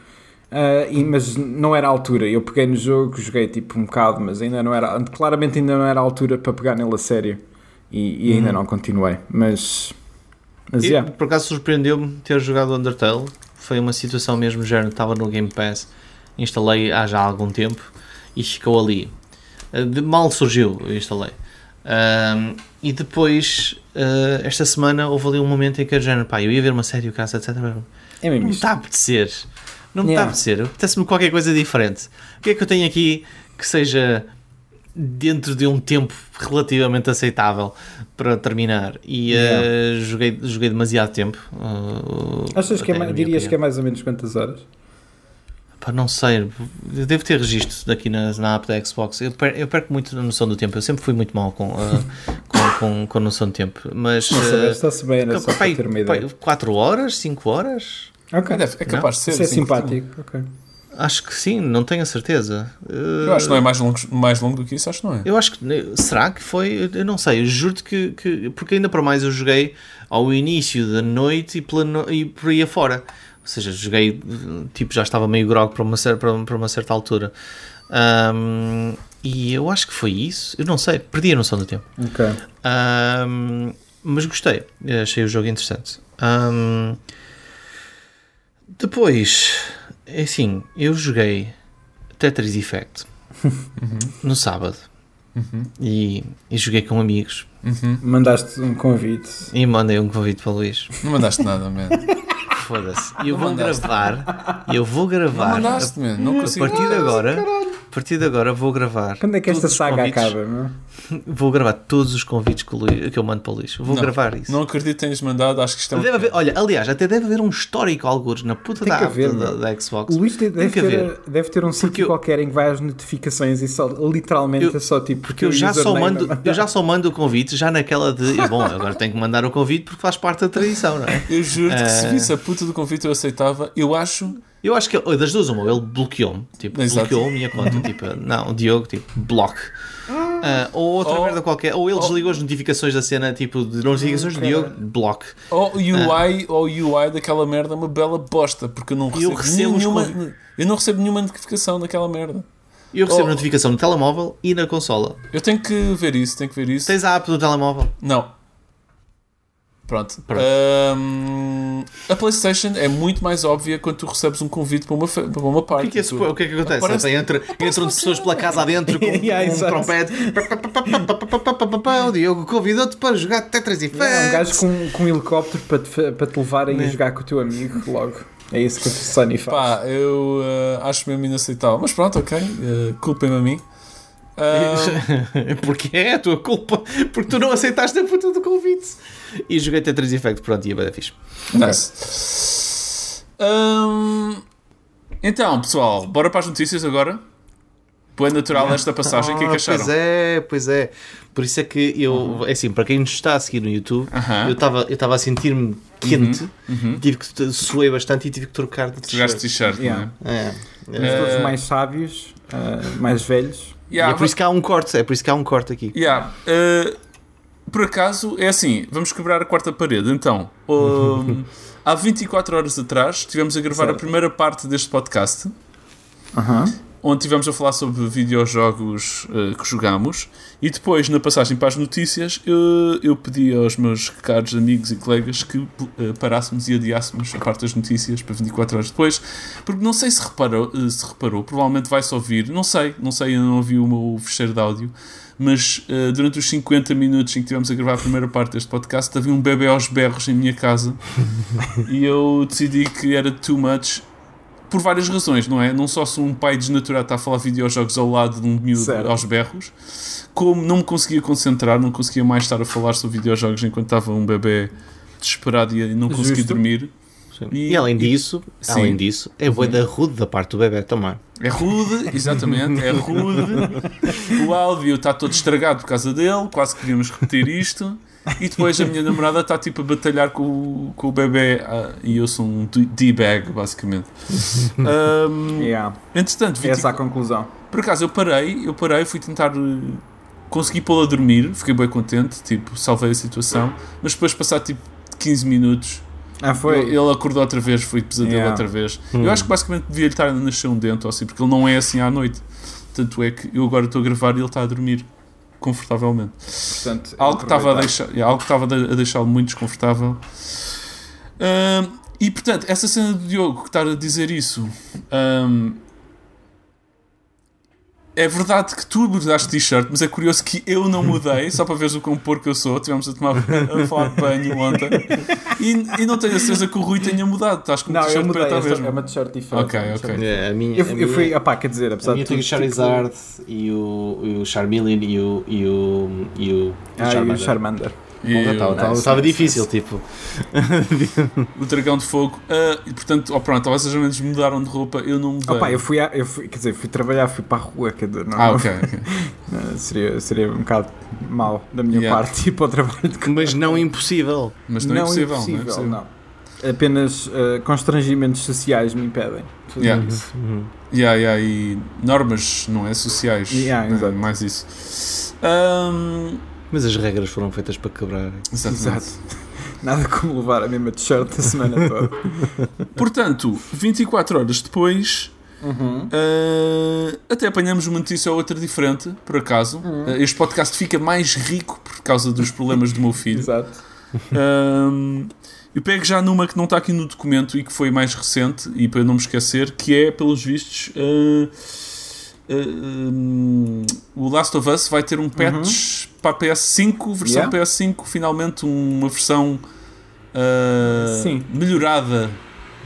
ah, e- mas não era a altura, eu peguei no jogo, joguei tipo um bocado, mas ainda não era claramente ainda não era a altura para pegar nele a sério e, e ainda não continuei, mas mas E, yeah. Por acaso surpreendeu-me ter jogado Undertale. Foi uma situação mesmo, género, estava no Game Pass, instalei há já algum tempo e ficou ali. Uh, de- mal surgiu, eu instalei. Um, e depois, uh, esta semana, houve ali um momento em que eu, género, pá, eu ia ver uma série, o caso, etc. é mesmo Não está a apetecer. Não me está a Yeah. apetecer. Apetece-me qualquer coisa diferente. O que é que eu tenho aqui que seja dentro de um tempo relativamente aceitável para terminar? E uh, Yeah. joguei, joguei demasiado tempo. uh, Achas que é, mais- dirias que é opinião. mais ou menos quantas horas? Pá, não sei. Eu devo ter registro daqui na, na app da Xbox. Eu, per- eu perco muito a noção do tempo. Eu sempre fui muito mal com, uh, com, com, com a noção do tempo. Mas. Uh, está-se bem, era só para ter uma ideia. 4 horas? 5 horas? Ok, É, deve- é capaz de ser. isso é sim. simpático, ok. Acho que sim, não tenho a certeza. Uh, Eu acho que não é mais longo, mais longo do que isso, acho que não é. Eu acho que. Será que foi? Eu não sei, eu juro-te que, que. Porque ainda para mais eu joguei ao início da noite e, pela no- e por aí afora. Ou seja, joguei. Tipo, já estava meio grog para uma, cer- para, para uma certa altura. Ahm, e eu acho que foi isso. Eu não sei, perdi a noção do tempo. Ok. Ahm, mas gostei, achei o jogo interessante. Ahm, depois, é assim, eu joguei Tetris Effect no sábado e, e joguei com amigos Mandaste um convite. e mandei um convite para o Luís. Não mandaste nada, man. Foda-se. E eu Não vou mandaste. gravar, eu vou Não gravar. mandaste, man. Não A consigo. partir de agora, a partir de agora vou gravar. Quando é que esta saga convites. acaba, meu? Vou gravar todos os convites que, Luís- que eu mando para o Luís. Vou Não, gravar isso. Não acredito que tenhas mandado, acho que isto é. Deve haver, olha, aliás, até deve haver um histórico alguns na puta da, haver, da, meu. da Xbox. O Luís deve que ter, haver. deve ter um sítio eu- qualquer em que vai às notificações e só, literalmente Eu- é só tipo. Porque eu já, só mando, eu já só mando o convite, já naquela de. Bom, agora tenho que mandar o convite porque faz parte da tradição, não é? Eu juro-te que se Eh. visse a puta do convite eu aceitava. Eu acho... Eu acho que oh, das duas, uma, ele bloqueou-me. Tipo, bloqueou a minha conta. Tipo, não, o Diogo, tipo, block. Ah, ou outra Ou- merda qualquer. Ou ele desligou as notificações da cena, tipo, de notificações do Diogo, block. Ou o UI, ou o UI daquela merda é uma bela bosta, porque eu não Eu recebo, recebo os nenhuma, eu não recebo nenhuma notificação daquela merda. Eu recebo Oh. notificação no telemóvel e na consola. Eu tenho que ver isso, tenho que ver isso. Tens a app do telemóvel? Não. Pronto. Pronto. Ahm, a PlayStation é muito mais óbvia quando tu recebes um convite para uma, para uma O parte. que, é que, é Tu- o que é que acontece? Aparece- Entra, entram pessoas pela casa adentro com Yeah, um exato. trompete. O Diogo convidou-te para jogar Tetris Effect. É, um gajo com, com um helicóptero para te, para te levar a ir Né. jogar com o teu amigo logo. É isso que o Sony faz. Pá, eu ah, acho mesmo inaceitável. Mas pronto, ok. ah, Culpem-me a mim. Ah, Porque é a tua culpa. Porque tu não aceitaste a puta do convite. E joguei Tetris Effect. Pronto, e a bada fixe. nice. Ahm, então, pessoal, bora para as notícias agora. Põe natural esta passagem. O que é que Ah, acharam? Pois é, pois é. Por isso é que eu, é assim, para quem nos está a seguir no YouTube, Aham. eu estava eu estava a sentir-me quente, Uhum. tive que suei bastante e tive que trocar de Jogaste t-shirt. t-shirt, Yeah. não é? É. Os É. todos Eh, mais sábios, ah, mais velhos. Yeah, é por isso que há um corte, é por isso que há um corte aqui. Yeah. Uh, por acaso, é assim, vamos quebrar a quarta parede. Então, um, há 24 horas atrás, estivemos a gravar a Certo. primeira parte deste podcast, Aham. Onde estivemos a falar sobre videojogos uh, que jogamos, e depois, na passagem para as notícias, eu, eu pedi aos meus caros amigos e colegas que uh, parássemos e adiássemos a parte das notícias para 24 horas depois, porque não sei se reparou, uh, se reparou provavelmente vai-se ouvir, não sei, não sei, eu não ouvi o meu fecheiro de áudio, mas durante os 50 minutos em que estivemos a gravar a primeira parte deste podcast, havia um bebê aos berros em minha casa e eu decidi que era too much por várias razões, não é? Não só se um pai desnaturado está a falar videojogos ao lado de um miúdo Certo. aos berros, como não me conseguia concentrar, não conseguia mais estar a falar sobre videojogos enquanto estava um bebê desesperado e não conseguia Justo. dormir. E, além disso, Sim. além disso, é boa da rude da parte do bebê também. É rude, exatamente, é rude. O áudio está todo estragado por causa dele, quase que devíamos repetir isto. E depois a minha namorada está tipo a batalhar com, o- com o bebê ah, e eu sou um D-bag, basicamente. Ahm, Yeah. entretanto, É essa a 24 conclusão. Por acaso eu parei, eu parei, fui tentar eh, conseguir pô-lo a dormir, fiquei bem contente, tipo, salvei a situação, mas depois passar tipo 15 minutos, Ah, foi. ele, ele acordou outra vez, foi pesadelo Yeah. outra vez. Eu acho que basicamente devia lhe estar a nascer um dente ou assim, porque ele não é assim à noite. Tanto é que eu agora estou a gravar e ele está a dormir confortavelmente. Portanto, Algo que estava a deixar, é, algo que estava a deixá-lo muito desconfortável. Ahm, e portanto, essa cena do Diogo que está a dizer isso. ahm, é verdade que tu mudaste t-shirt, mas é curioso que eu não mudei, só para veres o quão porco eu sou. Tivemos a tomar a falar de banho ontem e, e não tenho a certeza que o Rui tenha mudado. Estás com um Não, eu t-shirt mudei. preto esta- mesma. É uma t-shirt diferente. Ok, é ok. É, a minha, Eu, a eu minha- fui, opá, quer dizer, apesar a minha de tem o tudo, Charizard e o, e o Charmeleon e o, e o, e o Ah, e o Charmander. E Estava estava difícil, tipo. o dragão de fogo. Ah, e portanto, oh, pronto, vocês menos mudaram de roupa, eu não mudei. Opá, eu fui, a- eu fui, quer dizer, fui trabalhar, fui para a rua, quer dizer, não, Ah, ok, ok. não, seria, seria um bocado mau da minha Yeah. parte ir para o trabalho de Mas não impossível. Mas não, é impossível. não é impossível. não. Apenas eh, constrangimentos sociais me impedem. de fazer Yeah. isso. Yeah, yeah, e normas, não é? Sociais. Yeah, É, mais isso. Ahm, Mas as regras foram feitas para quebrar. exatamente. Exato. Nada como levar a mesma t-shirt a semana toda. Portanto, 24 horas depois, Uhum. ah, até apanhamos uma notícia ou outra diferente, por acaso. Uhum. Ah, este podcast fica mais rico por causa dos problemas do meu filho. Exato. Um, eu pego já numa que não está aqui no documento e que foi mais recente, e para não me esquecer, que é, pelos vistos, uh, uh, um, o Last of Us vai ter um patch para a PS5, versão Yeah. PS5, finalmente uma versão uh, melhorada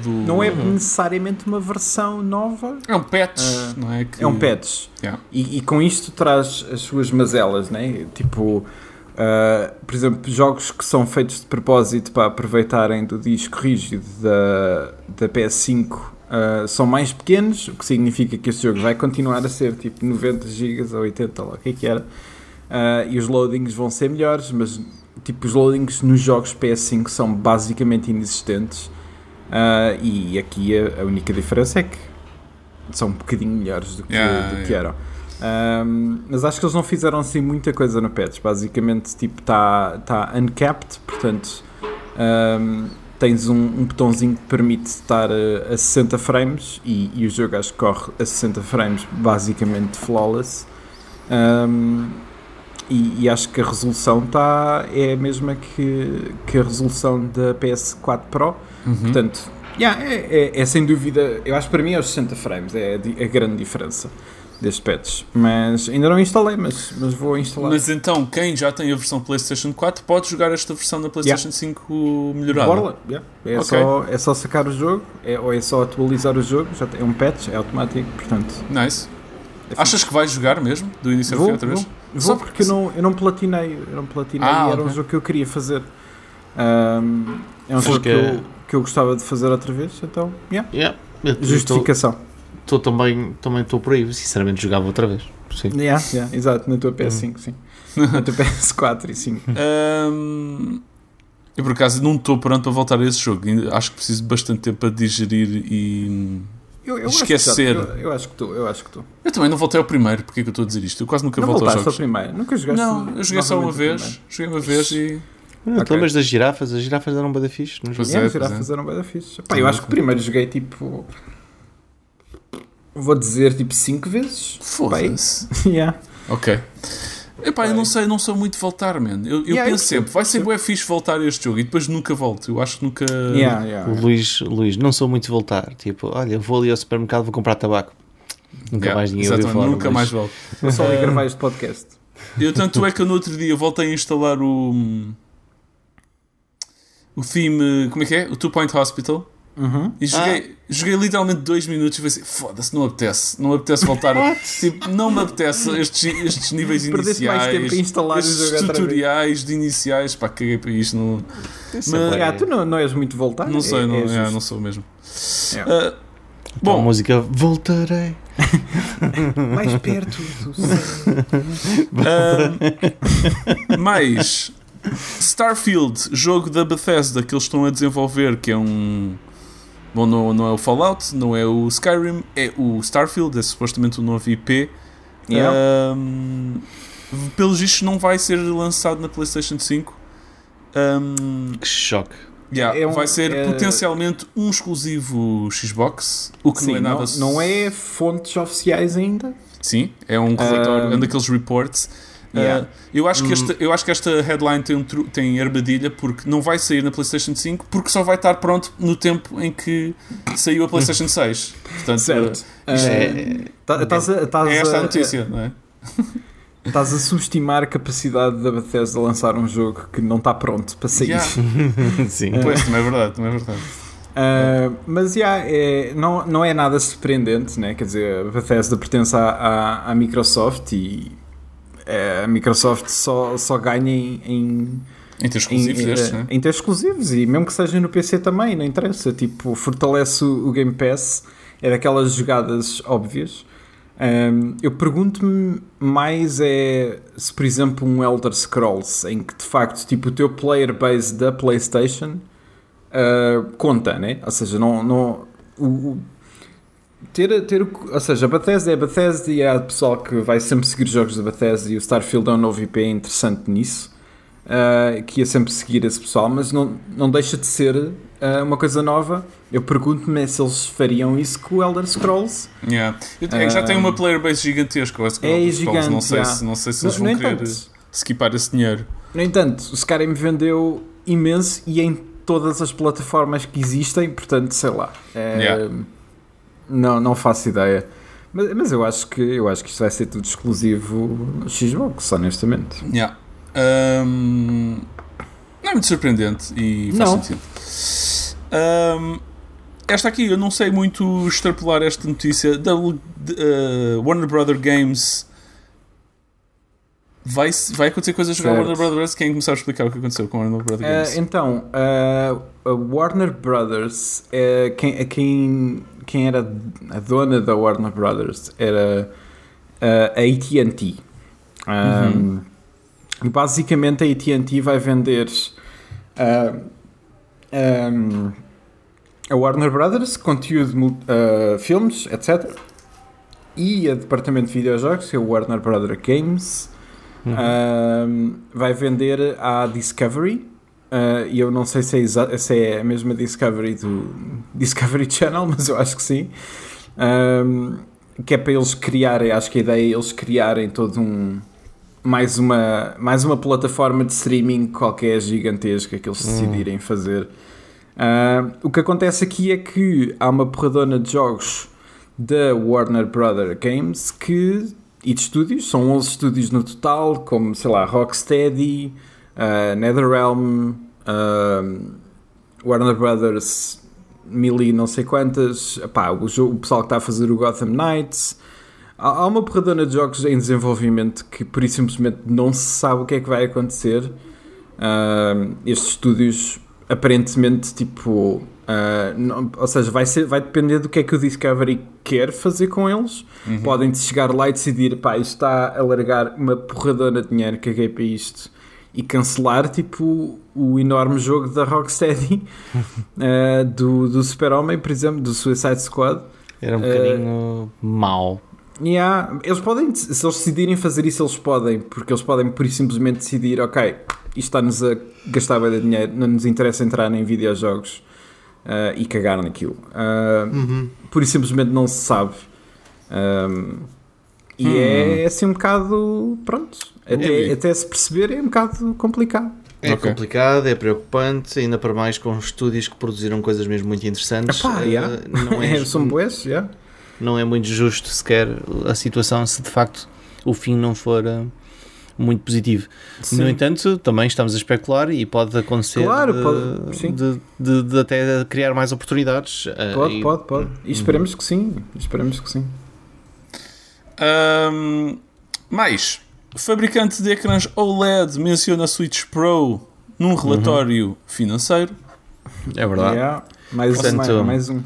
do. Não é necessariamente uma versão nova, É um patch, Ah, não é? Que- é um patch. Yeah. E, e com isto traz as suas mazelas, né? Tipo, ah, por exemplo, jogos que são feitos de propósito para aproveitarem do disco rígido da, da PS5 ah, são mais pequenos, o que significa que este jogo vai continuar a ser tipo 90 GB ou 80, lá, o que é que era. Ah, e os loadings vão ser melhores, mas tipo, os loadings nos jogos PS5 são basicamente inexistentes. Ah, e aqui a, a única diferença é que são um bocadinho melhores do que, Yeah, do que yeah. eram. Um, mas acho que eles não fizeram assim muita coisa no patch. Basicamente, tipo, está tá uncapped, portanto, um, tens um, um botãozinho que permite estar a, a 60 frames e, e o jogo acho que corre a 60 frames, basicamente flawless. Um, e, e acho que a resolução tá, é a mesma que, que a resolução da PS4 Pro. Uhum. Portanto, yeah, é, é, é sem dúvida, eu acho que para mim é os 60 frames, é a, a grande diferença deste patch. Mas ainda não instalei, mas, mas vou instalar. Mas então, quem já tem a versão PlayStation 4 pode jogar esta versão da PlayStation 5 melhorada. Bora lá, yeah. é, Ok. só, é só sacar o jogo, é, ou é só atualizar o jogo, já tem é um patch, é automático, portanto. Nice. é Achas que vais jogar mesmo? Do início ao Vou, fim outra vez? vou, Só vou porque eu não, eu não platinei, eu não platinei Ah, e era um ok. jogo que eu queria fazer. Um, é um Acho jogo que, que- eu, que eu gostava de fazer outra vez, então, yeah. Yeah. Eu estou- justificação. Estou também também estou por aí, sinceramente jogava outra vez. Sim. Yeah, yeah, exato, na tua PS5, sim. Na tua PS4 e 5. Ahm, eu por acaso não estou pronto para voltar a esse jogo. Acho que preciso de bastante tempo para digerir e. Eu, eu Esquecer. Acho que eu, eu acho que tu, eu acho que tu. Eu também não voltei ao primeiro, porque é que eu estou a dizer isto? Eu quase nunca Não volto aos voltaste ao jogos. primeiro? Nunca jogaste Não, eu joguei só uma vez. Joguei uma vez e. Não, te Ok. lembras das girafas? As girafas eram bada fixe. Não Pois joguei. Yeah, é, girafas é. eram bem da fixe. Pá, eu acho que o primeiro joguei tipo. Vou dizer tipo 5 vezes. Foda-se. yeah. Ok. Epá, eu não sei, não sou muito de voltar, man. Eu, eu Yeah, eu penso percebo, sempre, vai ser bué fixe voltar a este jogo e depois nunca volto. Eu acho que nunca. Yeah, yeah. O Luís, Luís, não sou muito de voltar. Tipo, olha, vou ali ao supermercado, vou comprar tabaco. Nunca Yeah, mais ninguém ouviu exatamente, falar. Nunca mais volto. Vou só ali Ah. gravar este podcast. Eu tanto é que eu no outro dia voltei a instalar o. O theme. Como é que é? O Two Point Hospital. Uhum. E joguei, joguei literalmente dois minutos e pensei, foda-se, não apetece, não apetece voltar. tipo, não me apetece estes, estes níveis Perdeste mais tempo a iniciais, instalar estes tutoriais de iniciais, pá, caguei para isto. Não, Mas- é bué. Ah, tu não, não és muito voltar? não sei, é, não, é é, não sou mesmo. Ah, Então, a bom, música Voltarei. Mais perto do ah, mais Starfield, jogo da Bethesda que eles estão a desenvolver, que é um. Bom, não, não é o Fallout, não é o Skyrim, é o Starfield, é supostamente o novo IP. Yeah. Um, pelos vistos não vai ser lançado na PlayStation 5. Um, Que choque. yeah, É um- vai ser é- potencialmente um exclusivo Xbox, o que Sim, não é nada. não, não é fontes oficiais ainda. Sim, é um relatório, Um, um daqueles reports. Yeah. Uh, eu, acho que esta, eu acho que esta headline tem, um tru- tem armadilha porque não vai sair na PlayStation 5 porque só vai estar pronto no tempo em que saiu a PlayStation 6. Portanto, Certo. uh, É- é, Tá- Estás a, estás é esta a a- notícia, não é? Estás a subestimar a capacidade da Bethesda lançar um jogo que não está pronto para sair. Yeah. Sim. Pois, também é verdade, também é verdade. Uh, mas yeah, é, não, não é nada surpreendente, né? quer dizer, a Bethesda pertence à, à, à Microsoft e eh, a Microsoft só, só ganha em, em, Em ter exclusivos em, né? em ter exclusivos e mesmo que seja no PC também, não interessa. Tipo, fortalece o, Game Pass, é daquelas jogadas óbvias. Um, eu pergunto-me mais é se, por exemplo, um Elder Scrolls em que de facto tipo, o teu player base da PlayStation uh, conta, né? Ou seja, não, não o- ter, ter, ou seja, a Bethesda é a Bethesda e há pessoal que vai sempre seguir jogos da Bethesda e o Starfield é um novo IP interessante nisso. uh, que ia sempre seguir esse pessoal, mas não, não deixa de ser uh, uma coisa nova. Eu pergunto-me é se eles fariam isso com o Elder Scrolls. Yeah. É que já tem Um, uma player base gigantesca, o é Elder Scrolls. Não sei, yeah. se, não sei se No, eles no vão querer entanto, skipar esse dinheiro. no entanto, o Skyrim vendeu imenso e em todas as plataformas que existem, portanto, sei lá. É, Yeah. Não, não faço ideia. Mas, mas eu acho que eu acho que isto vai ser tudo exclusivo Xbox, honestamente. Yeah. Ahm, não é muito surpreendente e faz Não. sentido. Ahm, esta aqui, eu não sei muito extrapolar esta notícia. Da uh, Warner Brother Games vai, vai acontecer coisas com a. Warner Brothers. Quem começar a explicar o que aconteceu com a Warner Brother Ah, Games? então, ah, a Warner Brothers, é quem, a quem, quem era a dona da Warner Brothers era ah, a AT&T. E Basicamente a AT&T vai vender ah, ah, a Warner Brothers, conteúdo, ah, filmes, etc. E a departamento de videojogos, que é o Warner Brother Games, ah, vai vender à Discovery. Ah, e eu não sei se é, se é a mesma Discovery do Discovery Channel, mas eu acho que sim. Ah, que é para eles criarem, acho que a ideia é eles criarem todo um. Mais uma, mais uma plataforma de streaming qualquer gigantesca que eles decidirem fazer. Ah, o que acontece aqui é que há uma porradona de jogos da Warner Brother Games que, e de estúdios, são 11 estúdios no total, como sei lá, Rocksteady, ah, NetherRealm, ah, Warner Brothers, mil não sei quantas, Epá, o, jogo- o pessoal que está a fazer o Gotham Knights. Há, há uma porradona de jogos em desenvolvimento que por isso simplesmente não se sabe o que é que vai acontecer. Ah, estes estúdios aparentemente tipo ah, não- ou seja, vai, ser, vai depender do que é que o Discovery quer fazer com eles. Podem chegar lá e decidir, pá, isto está a largar uma porradona de dinheiro, caguei para isto, e cancelar tipo o enorme jogo da Rocksteady ah, do, do Super-Homem, por exemplo, do Suicide Squad. Era um Eh, bocadinho mau. Yeah, eles podem, se eles decidirem fazer isso, eles podem, porque eles podem por simplesmente decidir, ok, isto está-nos a gastar bem de dinheiro, não nos interessa entrar em videojogos ah, e cagar naquilo. Ah, Por isso simplesmente não se sabe. Um, e é assim um bocado, pronto, até, Ui. até se perceber é um bocado complicado. É Ok. complicado, é preocupante, ainda para mais com estúdios que produziram coisas mesmo muito interessantes. Epá, yeah. não, é, São boas, yeah. não é muito justo sequer a situação se de facto o fim não for eh, muito positivo. Sim. No entanto, também estamos a especular e pode acontecer Claro, de, pode- sim. de, de- de até criar mais oportunidades. eh, Pode, e- pode, pode. E esperemos que sim. Esperemos que sim. Ahm, mais, o fabricante de ecrãs OLED menciona a Switch Pro num relatório financeiro. É verdade. Yeah. Mais, Portanto, mais, mais um.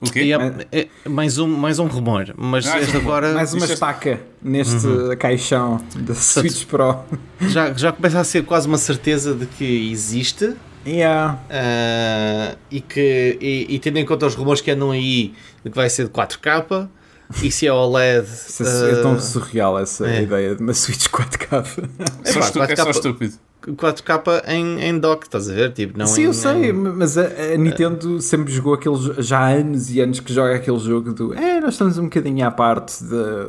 O quê? É- é mais, um, mais um rumor, mas um este rumor. agora Mais uma é- estaca neste caixão da Switch Pro. já, já começa a ser quase uma certeza de que existe. Yeah. Ah, e que e, e tendo em conta os rumores que andam aí de que vai ser de 4K e se é OLED Isso é, é ah, tão surreal essa é. ideia de uma Switch 4K. É só, pá, estu- é só 4K. estúpido. 4K em, em dock, estás a ver? Tipo, não Sim, em, eu sei, em- mas a, a Nintendo sempre jogou aquele jo- já há anos e anos que joga aquele jogo do é, nós estamos um bocadinho à parte de.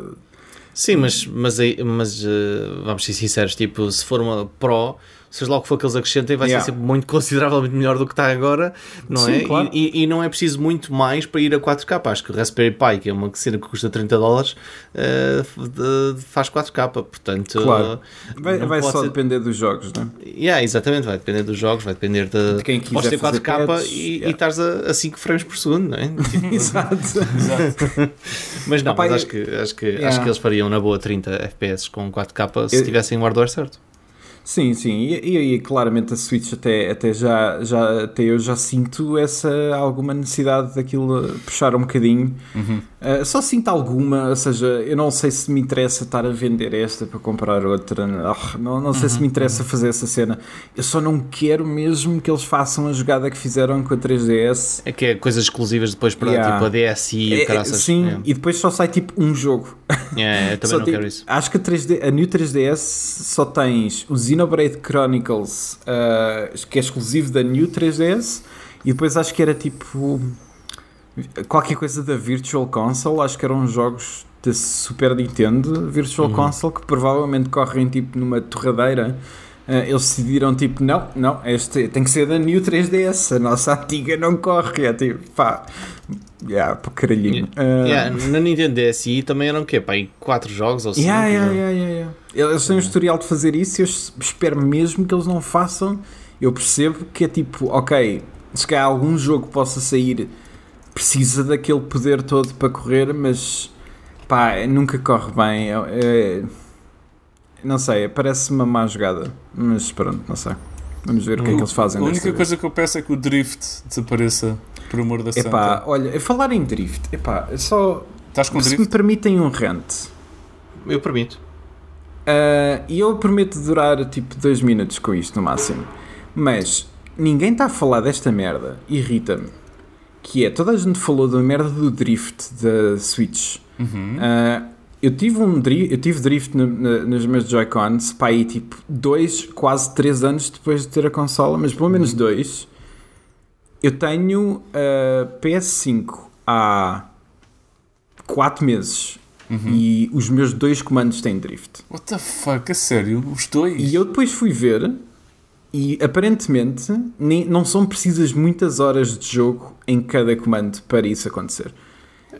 Sim, mas, mas, mas ah, vamos ser sinceros, tipo, se for uma Pro, seja lá o que for que eles acrescentem, vai Yeah. ser sempre muito consideravelmente melhor do que está agora, não Sim, é? claro. E, e- e não é preciso muito mais para ir a 4K. Acho que o Raspberry Pi, que é uma cena que custa 30 dólares, de- faz 4K, portanto. Claro. Vai, não vai pode só ser- depender dos jogos, não é? Yeah, exatamente, vai depender dos jogos, vai depender de, De quem Podes quiser ter fazer 4K patches, e, yeah. e estás a, a 5 frames por segundo, não é? Exato. Mas não, Opa, mas acho que, acho, que, Yeah. acho que eles fariam na boa 30 FPS com 4K se Eu- tivessem o hardware certo. Sim, sim, e, e- e claramente a Switch até, até já, já até eu já sinto essa alguma necessidade daquilo puxar um bocadinho. Uh, só sinto alguma, ou seja, eu não sei se me interessa estar a vender esta para comprar outra, Ah, não, não sei se me interessa fazer essa cena. Eu só não quero mesmo que eles façam a jogada que fizeram com a 3DS. É que é coisas exclusivas depois para Yeah. tipo a DSi e É, o caraças. sim, É. e depois só sai tipo um jogo. É, eu também não tem- quero isso. Acho que a, 3D, a New 3DS só tens o Xenoblade Chronicles, ah, que é exclusivo da New 3DS, e depois acho que era tipo qualquer coisa da Virtual Console, acho que eram jogos da Super Nintendo Virtual Uhum. Console que provavelmente correm tipo numa torradeira Uh, eles decidiram tipo, não, não, este tem que ser da New 3DS, a nossa antiga não corre. É tipo, pá, yeah, para caralhinho. Uh, Yeah, na Nintendo DSi também eram o quê? Pá, aí 4 jogos ou 5? yeah, yeah, yeah, yeah, yeah. Eles têm um historial de fazer isso e eu espero mesmo que eles não façam. Eu percebo que é tipo, ok, se calhar algum jogo possa sair precisa daquele poder todo para correr, mas pá, nunca corre bem. É, é- não sei, parece uma má jogada, mas pronto, não sei. Vamos ver o que é que eles fazem A única vez. coisa que eu peço é que o drift desapareça, por amor da Epá, santa. olha, a falar em drift, epá, só Estás com se me drift? permitem um rant. Eu permito. Ah, E eu prometo durar tipo dois minutos com isto no máximo. Mas ninguém está a falar desta merda, irrita-me. Que é, toda a gente falou da merda do drift da Switch. Uhum. Ah, eu tive um drift, eu tive drift no- na- nos meus Joy-Cons para aí tipo dois, quase três anos depois de ter a consola, mas pelo menos dois. Eu tenho a PS5 há quatro meses e os meus dois comandos têm drift. What the fuck? A sério? Os dois? E eu depois fui ver e aparentemente nem, não são precisas muitas horas de jogo em cada comando para isso acontecer.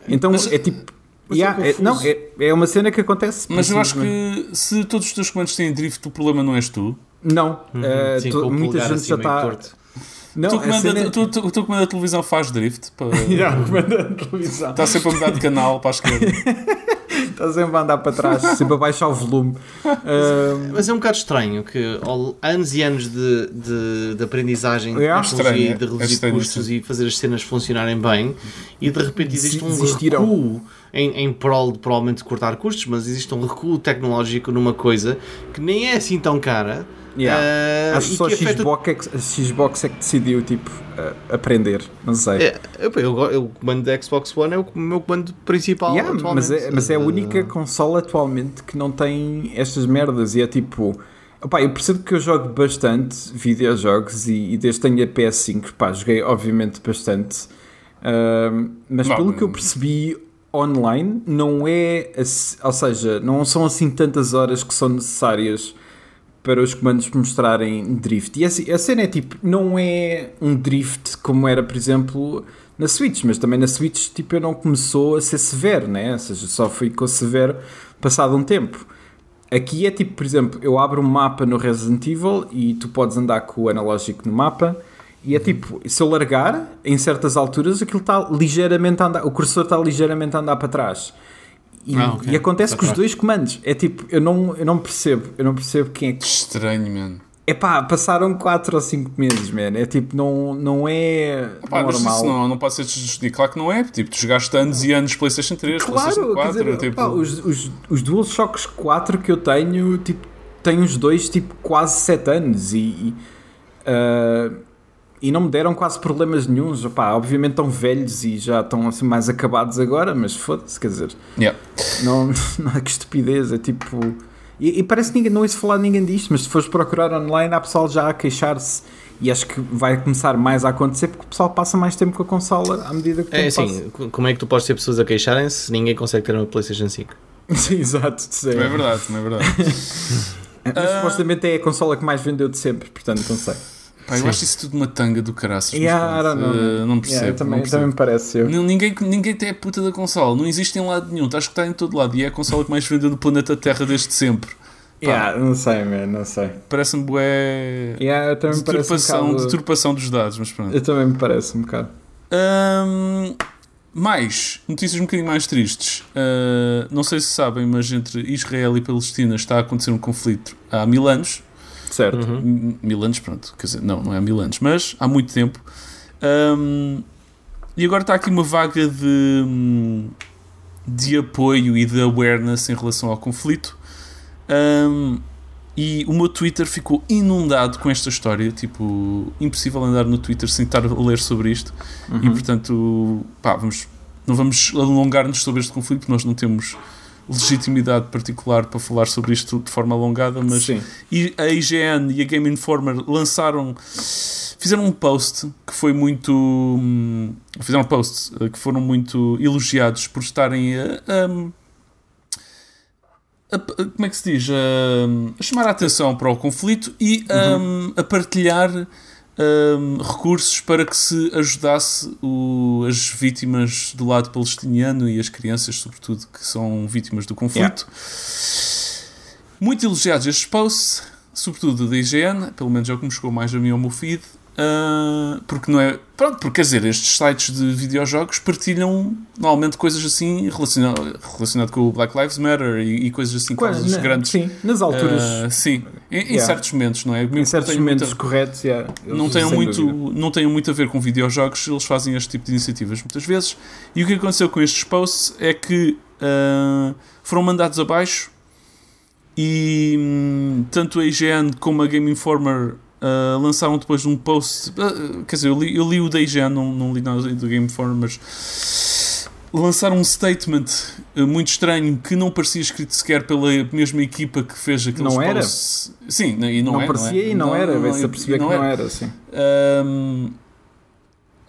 Então Mas- é tipo. yeah, é não, é, é uma cena que acontece. Mas eu acho que se todos os teus comandos têm drift, o problema não és tu. Não, Uhum. eh, Sim, o muita gente assim já está. torto. Não, tu a comanda, cena tu, tu, o teu comando da televisão faz drift. pá. Yeah, comanda a televisão. Está sempre a mudar de canal para a esquerda. Está sempre a andar para trás, sempre a baixar o volume. Ah, Mas é um bocado estranho que ao- anos e anos de, de, de aprendizagem de É tecnologia estranho, e de é reduzir estranho, custos e fazer as cenas funcionarem bem e de repente existe um Desistiram. recuo em, em prol de provavelmente cortar custos, mas existe um recuo tecnológico numa coisa que nem é assim tão cara yeah. ah, Acho que só a que afeta Xbox, é que, a Xbox é que decidiu tipo, ah, aprender. Não sei. É, eu, eu, eu- o comando da Xbox One é o meu comando principal Yeah, atualmente. mas, é, mas é a Uh, única consola atualmente que não tem estas merdas e é tipo. Opá, eu percebo que eu jogo bastante videojogos e, e desde que tenho a PS5, pá, joguei obviamente bastante, Ahm, mas Não, pelo que eu percebi online, não é, ou seja, não são assim tantas horas que são necessárias para os comandos mostrarem drift. E assim, a cena é tipo, não é um drift como era, por exemplo, na Switch, mas também na Switch tipo, eu não começou a ser severo, né? ou seja, só ficou severo passado um tempo. Aqui é tipo, por exemplo, eu abro um mapa no Resident Evil e tu podes andar com o analógico no mapa e é tipo, se eu largar em certas alturas aquilo está ligeiramente a andar, o cursor está ligeiramente a andar para trás. E, Ah, ok. e acontece com os dois comandos. É tipo, eu não, eu não percebo, eu não percebo quem é que estranho, mano. Epá, passaram 4 ou 5 meses, man. É tipo, não, não é Pá, mas normal. isso não, não pode ser desjustificado. Claro que não é. Tipo, tu jogaste anos e anos PlayStation 3, PlayStation Claro, 4. quer dizer, tipo, pá, os, os, os DualShocks 4 que eu tenho, tipo, tenho os dois, tipo, quase 7 anos e, e, ah, e não me deram quase problemas nenhums. Pá, obviamente estão velhos e já estão assim mais acabados agora, mas foda-se, quer dizer, yeah. não, não que estupidez, é tipo. E, e parece que ninguém, não ouço falar de ninguém disto, mas se fores procurar online, há pessoal já a queixar-se. E acho que vai começar mais a acontecer porque o pessoal passa mais tempo com a consola à medida que É assim, co- como é que tu podes ter pessoas a queixarem-se se ninguém consegue ter uma PlayStation 5? passa. Sim, exato. sim. Também é verdade, também é verdade. Mas supostamente é a consola que mais vendeu de sempre, portanto não sei. Pá, eu acho isso tudo uma tanga do caraças. Yeah, eh, man. não percebo. Yeah, também, não percebo. também me parece. Eu. Não, ninguém, ninguém tem a puta da consola, não existe em lado nenhum, estás que está em todo lado e é a consola que mais vendeu no planeta Terra desde sempre. Yeah, não sei, man, não sei. Parece-me bué. Yeah, também parece um deturpação, bocado... deturpação dos dados, mas pronto. Eu também me parece um bocado. Ahm, mais notícias um bocadinho mais tristes. Ah, não sei se sabem, mas entre Israel e Palestina está a acontecer um conflito há mil anos. Certo. M- Mil anos, pronto, quer dizer, não, não é há mil anos, mas há muito tempo. Ahm, e agora está aqui uma vaga de, de apoio e de awareness em relação ao conflito. Ahm, e o meu Twitter ficou inundado com esta história. Tipo, impossível andar no Twitter sem estar a ler sobre isto. E portanto, pá, vamos, não vamos alongar-nos sobre este conflito, porque nós não temos legitimidade particular para falar sobre isto de forma alongada, mas Sim. e a IGN e a Game Informer lançaram fizeram um post que foi muito hum, fizeram posts eh, que foram muito elogiados por estarem a, a- a- como é que se diz? A, a chamar a atenção para o conflito e Uhum. a partilhar hum, recursos para que se ajudasse o- as vítimas do lado palestiniano e as crianças, sobretudo, que são vítimas do conflito. Muito elogiados estes posts, sobretudo da IGN, pelo menos é o que me chegou mais a mim ao meu feed. Ah, porque não é. Pronto, porque quer dizer, estes sites de videojogos partilham normalmente coisas assim relacionadas relacionado com o Black Lives Matter e, e coisas assim, Quase, causas né? grandes. Sim, nas alturas, Ah, sim, em, em Yeah. certos momentos, não é? em certos momentos muita- corretos, yeah, não tenham, muito, dúvida. não tenham muito a ver com videojogos, eles fazem este tipo de iniciativas muitas vezes. E o que aconteceu com estes posts é que ah, foram mandados abaixo e hum, tanto a IGN como a Game Informer ah, lançaram depois um post. ah, quer dizer, eu li, eu li o da IGN, não, não li nada do Game Informer, mas lançaram um statement ah, muito estranho que não parecia escrito sequer pela mesma equipa que fez aqueles Não era? posts. Sim, e não, Não, é, parecia é. e não, era, vai-se a perceber e que não era, sim. Hum,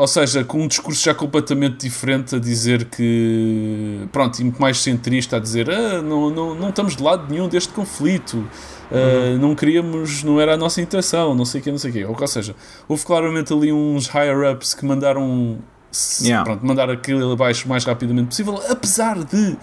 ou seja, com um discurso já completamente diferente a dizer que. Pronto, e muito mais centrista a dizer ah, não, não, não estamos de lado nenhum deste conflito, ah, não queríamos, não era a nossa intenção, não sei o que, não sei o quê. Ou, ou seja, houve claramente ali uns higher-ups que mandaram. Yeah. Pronto, mandar aquilo abaixo o mais rapidamente possível, apesar de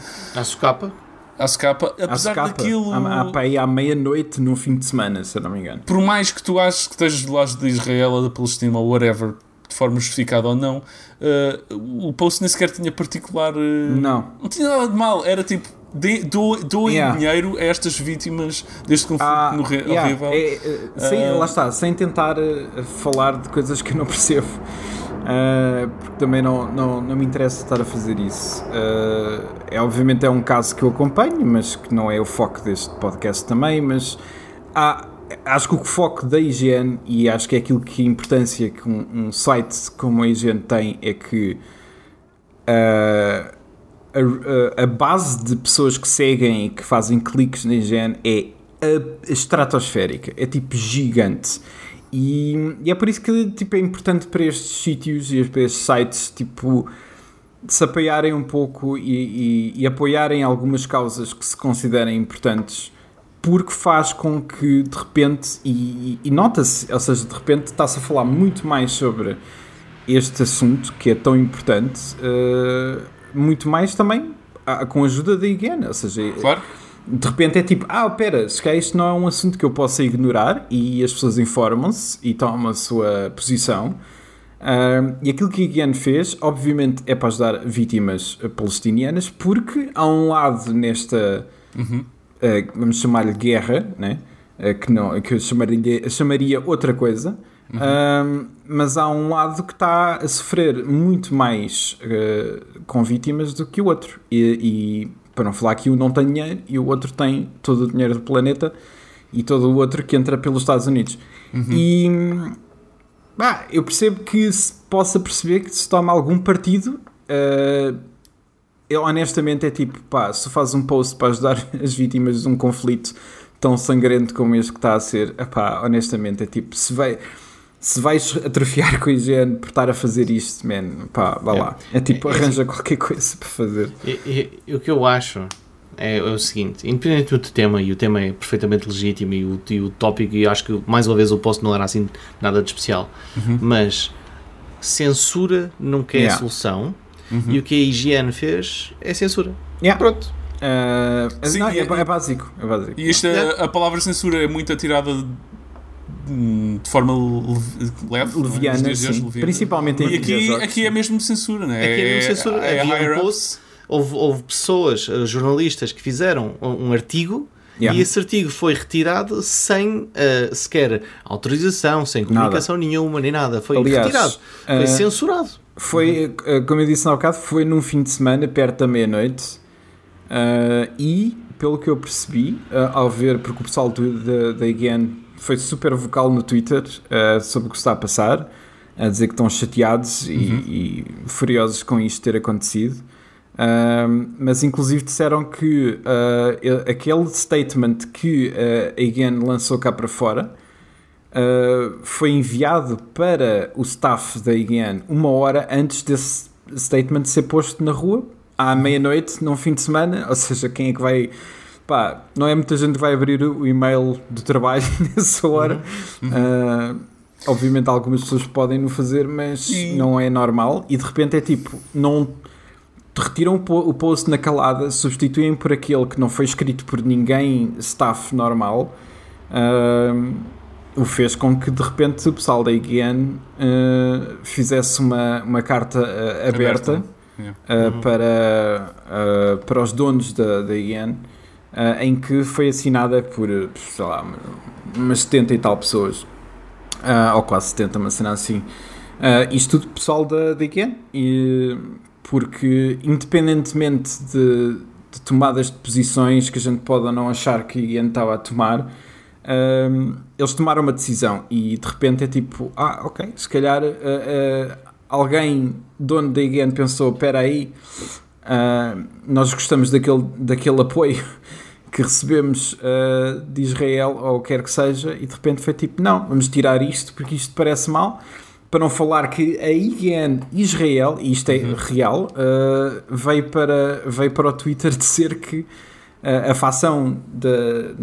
A socapa. À apesar socapa, daquilo. à, à, pá, aí à meia-noite num fim de semana, se eu não me engano. por mais que tu aches que estejas do lado de Israel ou da Palestina ou whatever, de forma justificada ou não, eh, o post nem sequer tinha particular. eh, Não. não tinha nada de mal, era tipo. de- do- Doem Yeah. dinheiro a estas vítimas deste conflito Ah, no yeah, horrível. é, é, sem, Ah. lá está, sem tentar eh, falar de coisas que eu não percebo, Ah, porque também não, não, não me interessa estar a fazer isso. Ah, é, obviamente é um caso que eu acompanho, mas que não é o foco deste podcast também, mas há, acho que o foco da IGN, e acho que é aquilo que a importância que um, um site como a IGN tem, é que ah, a, a- a base de pessoas que seguem e que fazem cliques na IGN é a- estratosférica, é tipo gigante. E, e é por isso que tipo, é importante para estes sítios e para estes sites tipo, se apoiarem um pouco e, e- e apoiarem algumas causas que se considerem importantes, porque faz com que de repente, e, e- nota-se, ou seja, de repente está-se a falar muito mais sobre este assunto que é tão importante, eh, muito mais também ah, com a ajuda da IGN, ou seja, Claro. de repente é tipo, ah, pera, se calhar isto não é um assunto que eu possa ignorar e as pessoas informam-se e tomam a sua posição. Ah, e aquilo que a IGN fez, obviamente, é para ajudar vítimas eh, palestinianas, porque há um lado nesta, eh, vamos chamar-lhe guerra, né? Eh, que, não, que eu chamaria, chamaria outra coisa, Ah, mas há um lado que está a sofrer muito mais eh, com vítimas do que o outro. E, e para não falar que um não tem dinheiro e o outro tem todo o dinheiro do planeta e todo o outro que entra pelos Estados Unidos. E bah, eu percebo que se possa perceber que se toma algum partido. eh, eu honestamente é tipo, pá, se fazes um post para ajudar as vítimas de um conflito tão sangrento como este que está a ser, pá, honestamente é tipo, se vai. Se vais atrofiar com a higiene por estar a fazer isto, man, pá, vá lá. É tipo, É- é arranja qualquer coisa para fazer. E- o que eu acho é, o seguinte: independente do tema, e o tema é perfeitamente legítimo, e o, e o tópico, e acho que mais uma vez o post não era assim nada de especial, mas censura nunca é Yeah. a solução, e o que a higiene fez é censura. Yeah. Pronto. Ah, Sim, não, é, é básico. É básico. E esta, Yeah. a palavra censura é muito atirada de forma leve, é? Leviana, sim. leviana. Principalmente em E aqui, videojogos, aqui é mesmo censura, né? Aqui é mesmo censura. É, Havia um post, houve, houve pessoas, eh, jornalistas, que fizeram um, artigo. Yeah. E esse artigo foi retirado sem eh, sequer autorização, sem comunicação nenhuma, nem nada. Foi Aliás, retirado. Foi eh, censurado. Foi, eh, como eu disse há bocado, foi num fim de semana, perto da meia-noite. Ah, e, pelo que eu percebi, ah, ao ver, porque o pessoal da, IGN foi super vocal no Twitter ah, sobre o que está a passar, a dizer que estão chateados e, e furiosos com isto ter acontecido. Ah, mas, inclusive, disseram que ele- aquele statement que a IGN lançou cá para fora. Uh, foi enviado para o staff da IGN uma hora antes desse statement ser posto na rua, à meia-noite, num fim de semana. Ou seja, quem é que vai pá, não é muita gente que vai abrir o e-mail do trabalho nessa hora. Ah, obviamente algumas pessoas podem no fazer, mas Sim. não é normal. E de repente é tipo, não retiram o po- o post na calada, substituem por aquele que não foi escrito por ninguém staff normal. Ah, o fez com que de repente o pessoal da IGN ah, fizesse uma, uma carta ah, aberta, Yeah. ah, para, ah, para os donos da, da IGN, em que foi assinada por, eh, sei lá, umas 70 e tal pessoas, ou quase 70, uma cena assim. Isto tudo pessoal da, da IGN, e, porque independentemente de, de tomadas de posições que a gente pode ou não achar que a IGN estava a tomar, Ahm, eles tomaram uma decisão e de repente é tipo, ah, ok, se calhar ah, ah, alguém, dono da IGN, pensou: espera aí, ah, nós gostamos daquele, daquele apoio que recebemos de Israel ou quer que seja, e de repente foi tipo: não, vamos tirar isto porque isto parece mal. Para não falar que a IGN Israel, e isto é real, ah, veio, para, veio para o Twitter dizer que a, a facção de,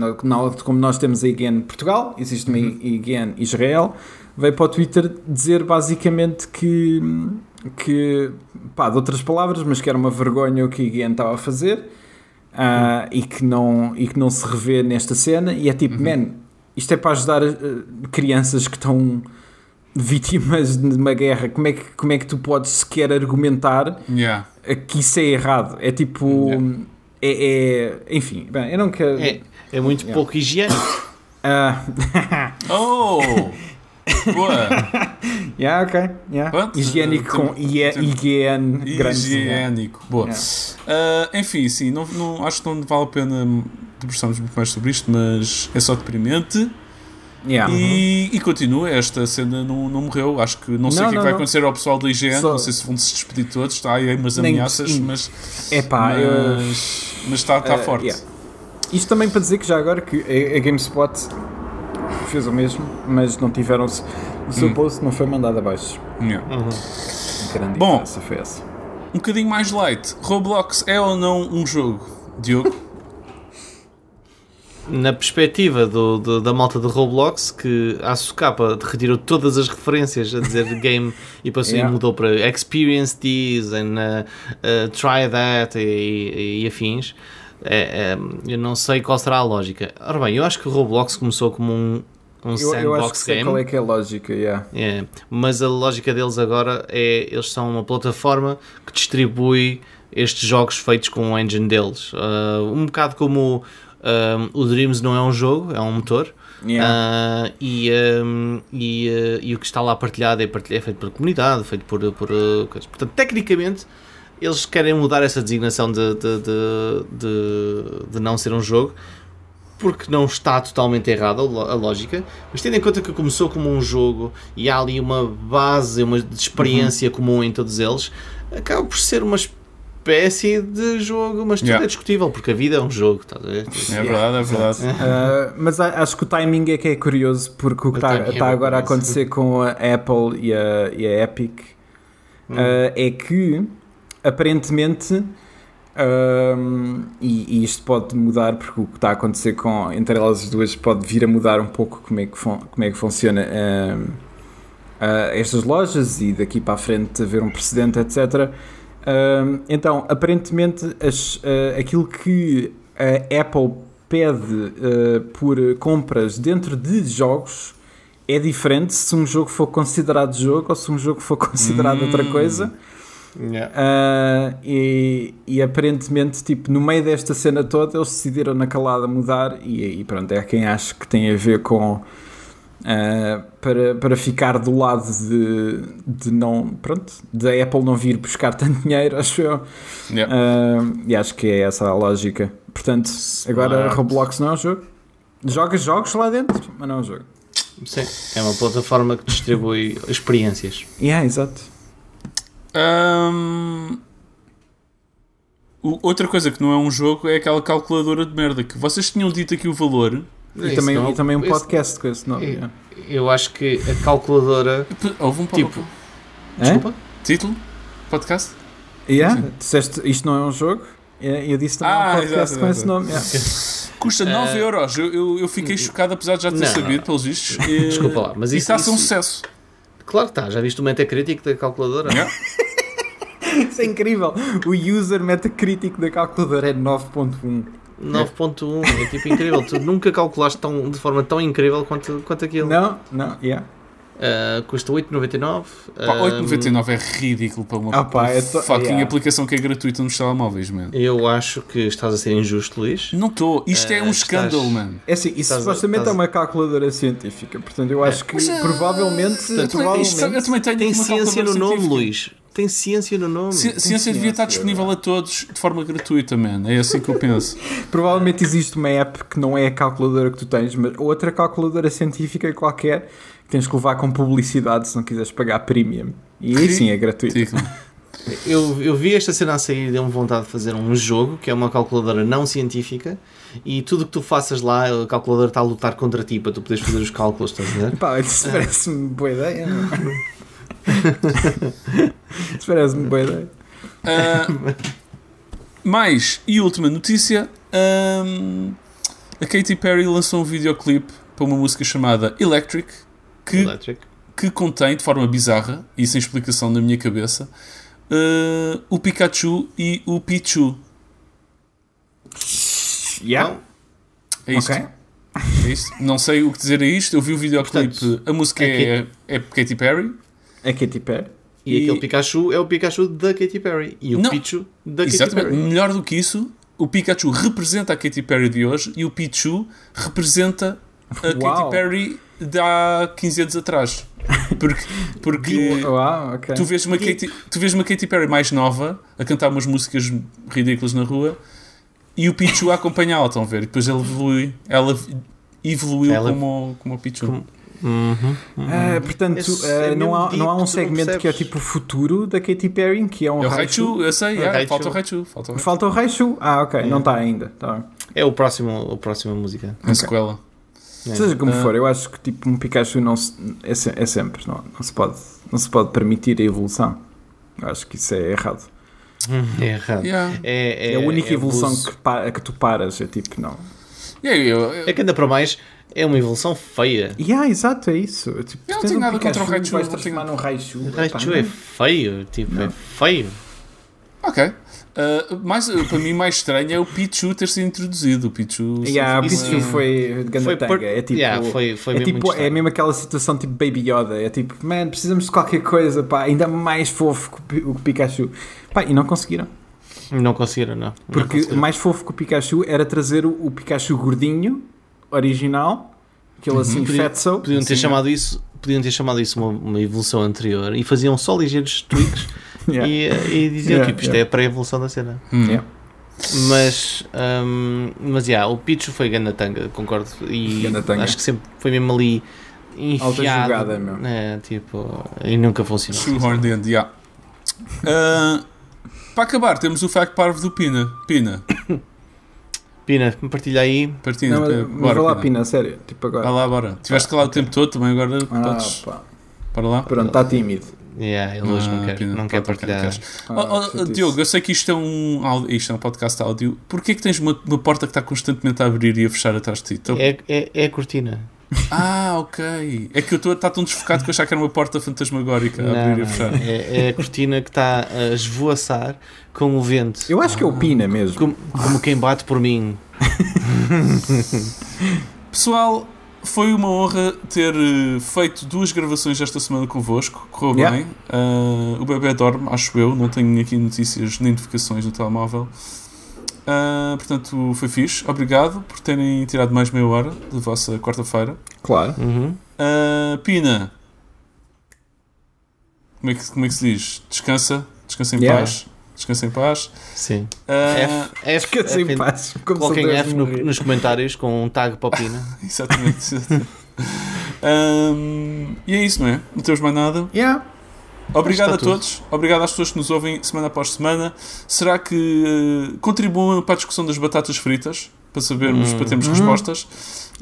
como nós temos a IGN Portugal, existe uma IGN Israel, veio para o Twitter dizer basicamente que, que pá, de outras palavras, mas que era uma vergonha o que a IGN estava a fazer ah, e, que não, e que não se revê nesta cena. E é tipo, man, isto é para ajudar eh, crianças que estão vítimas de uma guerra. Como é que, como é que tu podes sequer argumentar Yeah. que isso é errado? É tipo. Yeah. É, é- enfim, bem, eu não quero. É, é muito Yeah. pouco higiênico. Ah, Oh! Boa! yeah, ok. Yeah. Pronto, Higiênico tem- com tem- IGN grande. Higiênico. Boa. Yeah. Ah, enfim, sim, não, não- acho que não vale a pena debruçarmos muito mais sobre isto, mas é só deprimente. Yeah. E, e continua, esta cena não, não morreu. Acho que não sei Não, o que é que não, vai não. acontecer ao pessoal da IGN. Só- Não sei se vão se despedir todos. Está aí umas Nem- ameaças, mas, Epá, eu- mas, mas está, está Ah, forte. yeah. Isto também para dizer que já agora que a, a GameSpot fez o mesmo, mas não tiveram. O seu Hum. post não foi mandado abaixo. Yeah. Grande Bom. diferença foi essa. Um bocadinho mais light. Roblox é ou não um jogo? Diogo? Na perspectiva do, do- da malta de Roblox, que à socapa retirou todas as referências a dizer game e passou Yeah. e mudou para experience this and uh, uh, try that e, e- afins. É, é, eu não sei qual será a lógica. Ora bem, eu acho que o Roblox começou como um, um Eu, eu acho que sandbox sei game. qual é que é a lógica, yeah. É, mas a lógica deles agora é eles são uma plataforma que distribui estes jogos feitos com o engine deles. Ah, um bocado como o Dreams não é um jogo, é um motor. Yeah. Ah, e, ah, e, ah, e o que está lá partilhado é, partilhado, é feito pela comunidade, feito por, por ah, coisas. Portanto, tecnicamente, eles querem mudar essa designação de, de, de, de, não ser um jogo porque não está totalmente errada a lógica, mas tendo em conta que começou como um jogo e há ali uma base, uma de experiência comum em todos eles, acaba por ser uma espécie de jogo, mas tudo Yeah. é discutível, porque a vida é um jogo, estás a ver? É verdade, é verdade. Uh, mas acho que o timing é que é curioso porque o que está timing é está agora a curioso. acontecer com a Apple e a, e a Epic uh, é que aparentemente um, e, e isto pode mudar porque o que está a acontecer com entre elas as duas pode vir a mudar um pouco como é que, fun- como é que funciona um, uh, estas lojas e daqui para a frente haver um precedente etc então aparentemente as, uh, aquilo que a Apple pede uh, por compras dentro de jogos é diferente se um jogo for considerado jogo ou se um jogo for considerado outra Hum. coisa. Uh, e, e aparentemente, tipo, no meio desta cena toda, eles decidiram na calada mudar. E, e pronto, é quem acho que tem a ver com. Uh, para, para ficar do lado de, de não. Pronto, da Apple não vir buscar tanto dinheiro, acho eu. Yeah. Uh, e acho que é essa a lógica. Portanto, agora Smart. Roblox não é um jogo. Jogas jogos lá dentro, mas não é um jogo. Sim, é uma plataforma que distribui experiências. Yeah, exato. O- outra coisa que não é um jogo é aquela calculadora de merda que vocês tinham dito aqui o valor. E, Isso também, não- e também um isso- podcast com esse nome. É. yeah. Eu acho que a calculadora. Houve um Tipo, Hã? Desculpa? título? Podcast? Yeah, disseste isto não é um jogo? E eu disse também Ah, um podcast exato, com exato. esse nome. yeah. custa 9 euros. Eu, eu, eu fiquei chocado, apesar de já ter Não, sabido, não. pelos vistos. Desculpa lá, mas isso isso- está a ser um sucesso. Claro que está, já viste o Metacritic da calculadora? Yeah. Isso é incrível. O user Metacritic da calculadora é 9.1. 9.1, é tipo incrível. Tu nunca calculaste tão, de forma tão incrível quanto, quanto aquilo. Não, não, yeah. Uh, custa 8,99. Pá, Um, 8,99 é ridículo para uma Ah, pá, é to- fucking yeah. aplicação que é gratuita nos telemóveis, mano. Eu acho que estás a ser injusto, Luís. Não estou. Isto é Eh, um estás- escândalo, mano. É assim, isso Estás a- supostamente estás a- é uma calculadora científica, portanto eu acho que Mas, eh, provavelmente, Eu também, isto- eu provavelmente também tenho Tem ciência no nome, científica. Luís. Tem ciência no nome. Ci- Ciência devia estar ciência, disponível a todos de forma gratuita, man. É assim que eu penso. provavelmente existe uma app que não é a calculadora que tu tens, mas outra calculadora científica qualquer que tens que levar com publicidade se não quiseres pagar premium. E aí sim é gratuito. Eu, eu vi esta cena a sair e deu-me vontade de fazer um jogo que é uma calculadora não científica e tudo que tu faças lá, a calculadora está a lutar contra ti para tu poderes fazer os cálculos, estás a ver? Pá, isso parece-me boa ideia. isso parece-me boa ideia. Ah, mais e última notícia: ahm, a Katy Perry lançou um videoclipe para uma música chamada Electric que, Electric. que contém de forma bizarra e sem explicação na minha cabeça ah, o Pikachu e o Pichu. Yeah. É isto. Ok. É isto. Não sei o que dizer a isto. Eu vi o videoclipe. Portanto, a música a é, é Katy Perry. É Katy Perry. E, E- aquele Pikachu é o Pikachu da Katy Perry e o Não. Pichu da Katy Exatamente. Perry. Melhor do que isso, o Pikachu representa a Katy Perry de hoje e o Pichu representa a Katy Uau. Perry de há 15 anos atrás. Porque, porque Uau, ok. tu, vês uma Katy, tu vês uma Katy Perry mais nova a cantar umas músicas ridículas na rua e o Pichu a acompanhá-la, estão a ver? E depois ela evolui, ela evoluiu Ela- como, como o Pichu. Como- Uhum. Ah, portanto, Esse ah, é não, há, mesmo não há um deep, segmento que é tipo o futuro da Katy Perry, que é um É o Raichu. Eu sei, yeah, Raichu. falta o Raichu. Falta o Raichu. Falta o Raichu. Ah, ok, não está ainda. Tá. É o próximo, a próxima música. A sequela. É. Seja como for, eu acho que tipo um Pikachu não se- é, é sempre, não, não, se pode, não se pode permitir a evolução. Eu acho que isso é errado. É errado. Yeah. É, É, a única evolução que, pa- que tu paras, é tipo, não. Yeah, eu, eu, É que ainda para mais é uma evolução feia. E ah, exato, é isso. Tipo, Eu não tenho nada contra o Raichu, vais não transformar num Raichu. O Raichu não. é feio, tipo, é feio. Ok. Uh, mais, uh, para mim, mais estranho é o Pichu ter sido introduzido. O Pichu. Yeah, o Pichu é- foi de Foi Gandatanga. per- É tipo, Yeah, foi- foi é, mesmo tipo é mesmo aquela situação tipo Baby Yoda. É tipo, man, precisamos de qualquer coisa, pá, ainda mais fofo que o Pi- o Pikachu. Pá, e não conseguiram. Não conseguiram, não. Não Porque conseguiram. mais fofo que o Pikachu era trazer o, o Pikachu gordinho, original, aquele assim Podia- fatso. Podiam ter Sim. chamado isso, podiam ter chamado isso uma, uma evolução anterior e faziam só ligeiros tweaks Yeah. e, e diziam Yeah, tipo, isto yeah. é a pré-evolução da cena. Hum. Yeah. Mas, hum, mas yeah, o Pichu foi ganda tanga, concordo. E acho que sempre foi mesmo ali Alta enfiado. jogada, meu. É, tipo, e nunca funcionou. Shoehorned in, yeah. Uh, para acabar, temos o fact parvo do Pina. Pina, Pina, partilha aí. partilha. Não, mas, Pina. mas Bora, vá lá, Pina. Pina, sério. Tipo Vai agora. lá, bora. Tiveste calado o tempo todo, também agora Ah, podes. pá. Para lá. Pronto, está tímido. Yeah, ele hoje não Ah, quer, Pina, não quer ok, partilhar. Ah, Oh, oh. Diogo, eu sei que isto é um, áudio- isto é um podcast áudio. Porquê que tens uma, uma porta que está constantemente a abrir e a fechar atrás de ti? Então- É, é, é a cortina. Ah, ok. É que eu estou a estar tão desfocado que eu achava que era uma porta fantasmagórica a Não, abrir e fechar. é, é a cortina que está a esvoaçar com o vento. Eu acho que é o Pina mesmo. Como, como quem bate por mim. Pessoal, foi uma honra ter eh, feito duas gravações esta semana convosco. Correu Yeah. bem. Ah, o bebê dorme, acho eu. Não tenho aqui notícias nem notificações no telemóvel. Ah, portanto, foi fixe. Obrigado por terem tirado mais meia hora da vossa quarta-feira. Claro. Uhum. Ah, Pina, como é, que, como é que se diz? Descansa, descansa em Yeah. paz. Descansa em paz. Sim. Ah, F, F, Esqueci F, em paz. Como Coloquem F no- nos comentários com um tag para o Pina. Exatamente. exatamente. Ahm, e é isso, não é? Não temos mais nada. Yeah. Obrigado a Está tudo. todos. Obrigado às pessoas que nos ouvem semana após semana. Será que eh, contribuem para a discussão das batatas fritas? Para sabermos, Hum. para termos Hum. respostas.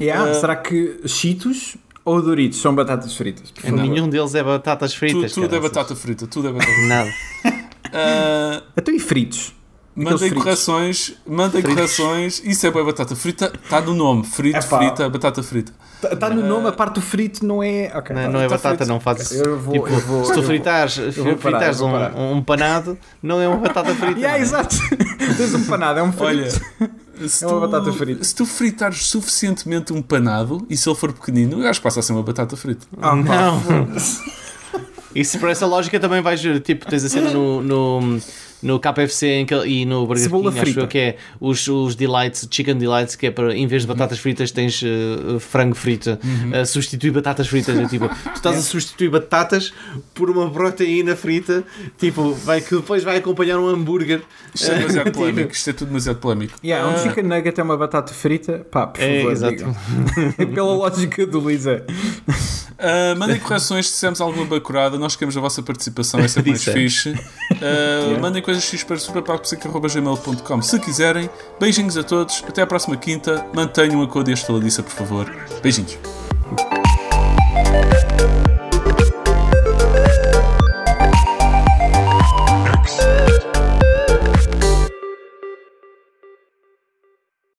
Yeah. Ah. Será que Cheetos ou Doritos são batatas fritas? Nenhum deles é batatas Tu- fritas. tudo é batata frita. Tudo é batata frita. Nada. Ah, Então e fritos? Mandem correções, mandem correções. Isso é boa batata frita, está no nome. Frito, Epá. frita, batata frita. Está tá no nome, a parte do frito não é. ok, Não, tá, não é tá batata, frito. não faz Eu vou, tipo, eu vou, se tu eu vou- fritares, parar, fritares um, um panado, não é uma batata frita. Yeah, não é? exato. Tens um panado, é um frito. Olha, se É uma tu- batata frita. Se tu fritares suficientemente um panado e se ele for pequenino, eu acho que passa a ser uma batata frita. Pá. Não. Isso por essa lógica também vais ver, tipo, tens a cena no, no, no KFC em que, e no Burger Cebola King, acho frita. eu que é os, os delights, chicken delights, que é para, em vez de batatas fritas tens eh, frango frito, uh, substitui batatas fritas, é tipo, tu estás a substituir batatas por uma proteína frita, tipo, vai, que depois vai acompanhar um hambúrguer. Isto é demasiado polémico. Isto é tudo demasiado polémico. Yeah, um Ah, chicken nugget é uma batata frita. Pá, por É, favor, exato. digam. Pela lógica do é. ah, mandem correções se dissemos alguma bacurada. Nós queremos a vossa participação, é sempre mais fixe. Mandem X para superpapopsica.gmail.com se quiserem. Beijinhos a todos. Até à próxima quinta. Mantenham a cor faladiça, por favor. Beijinhos.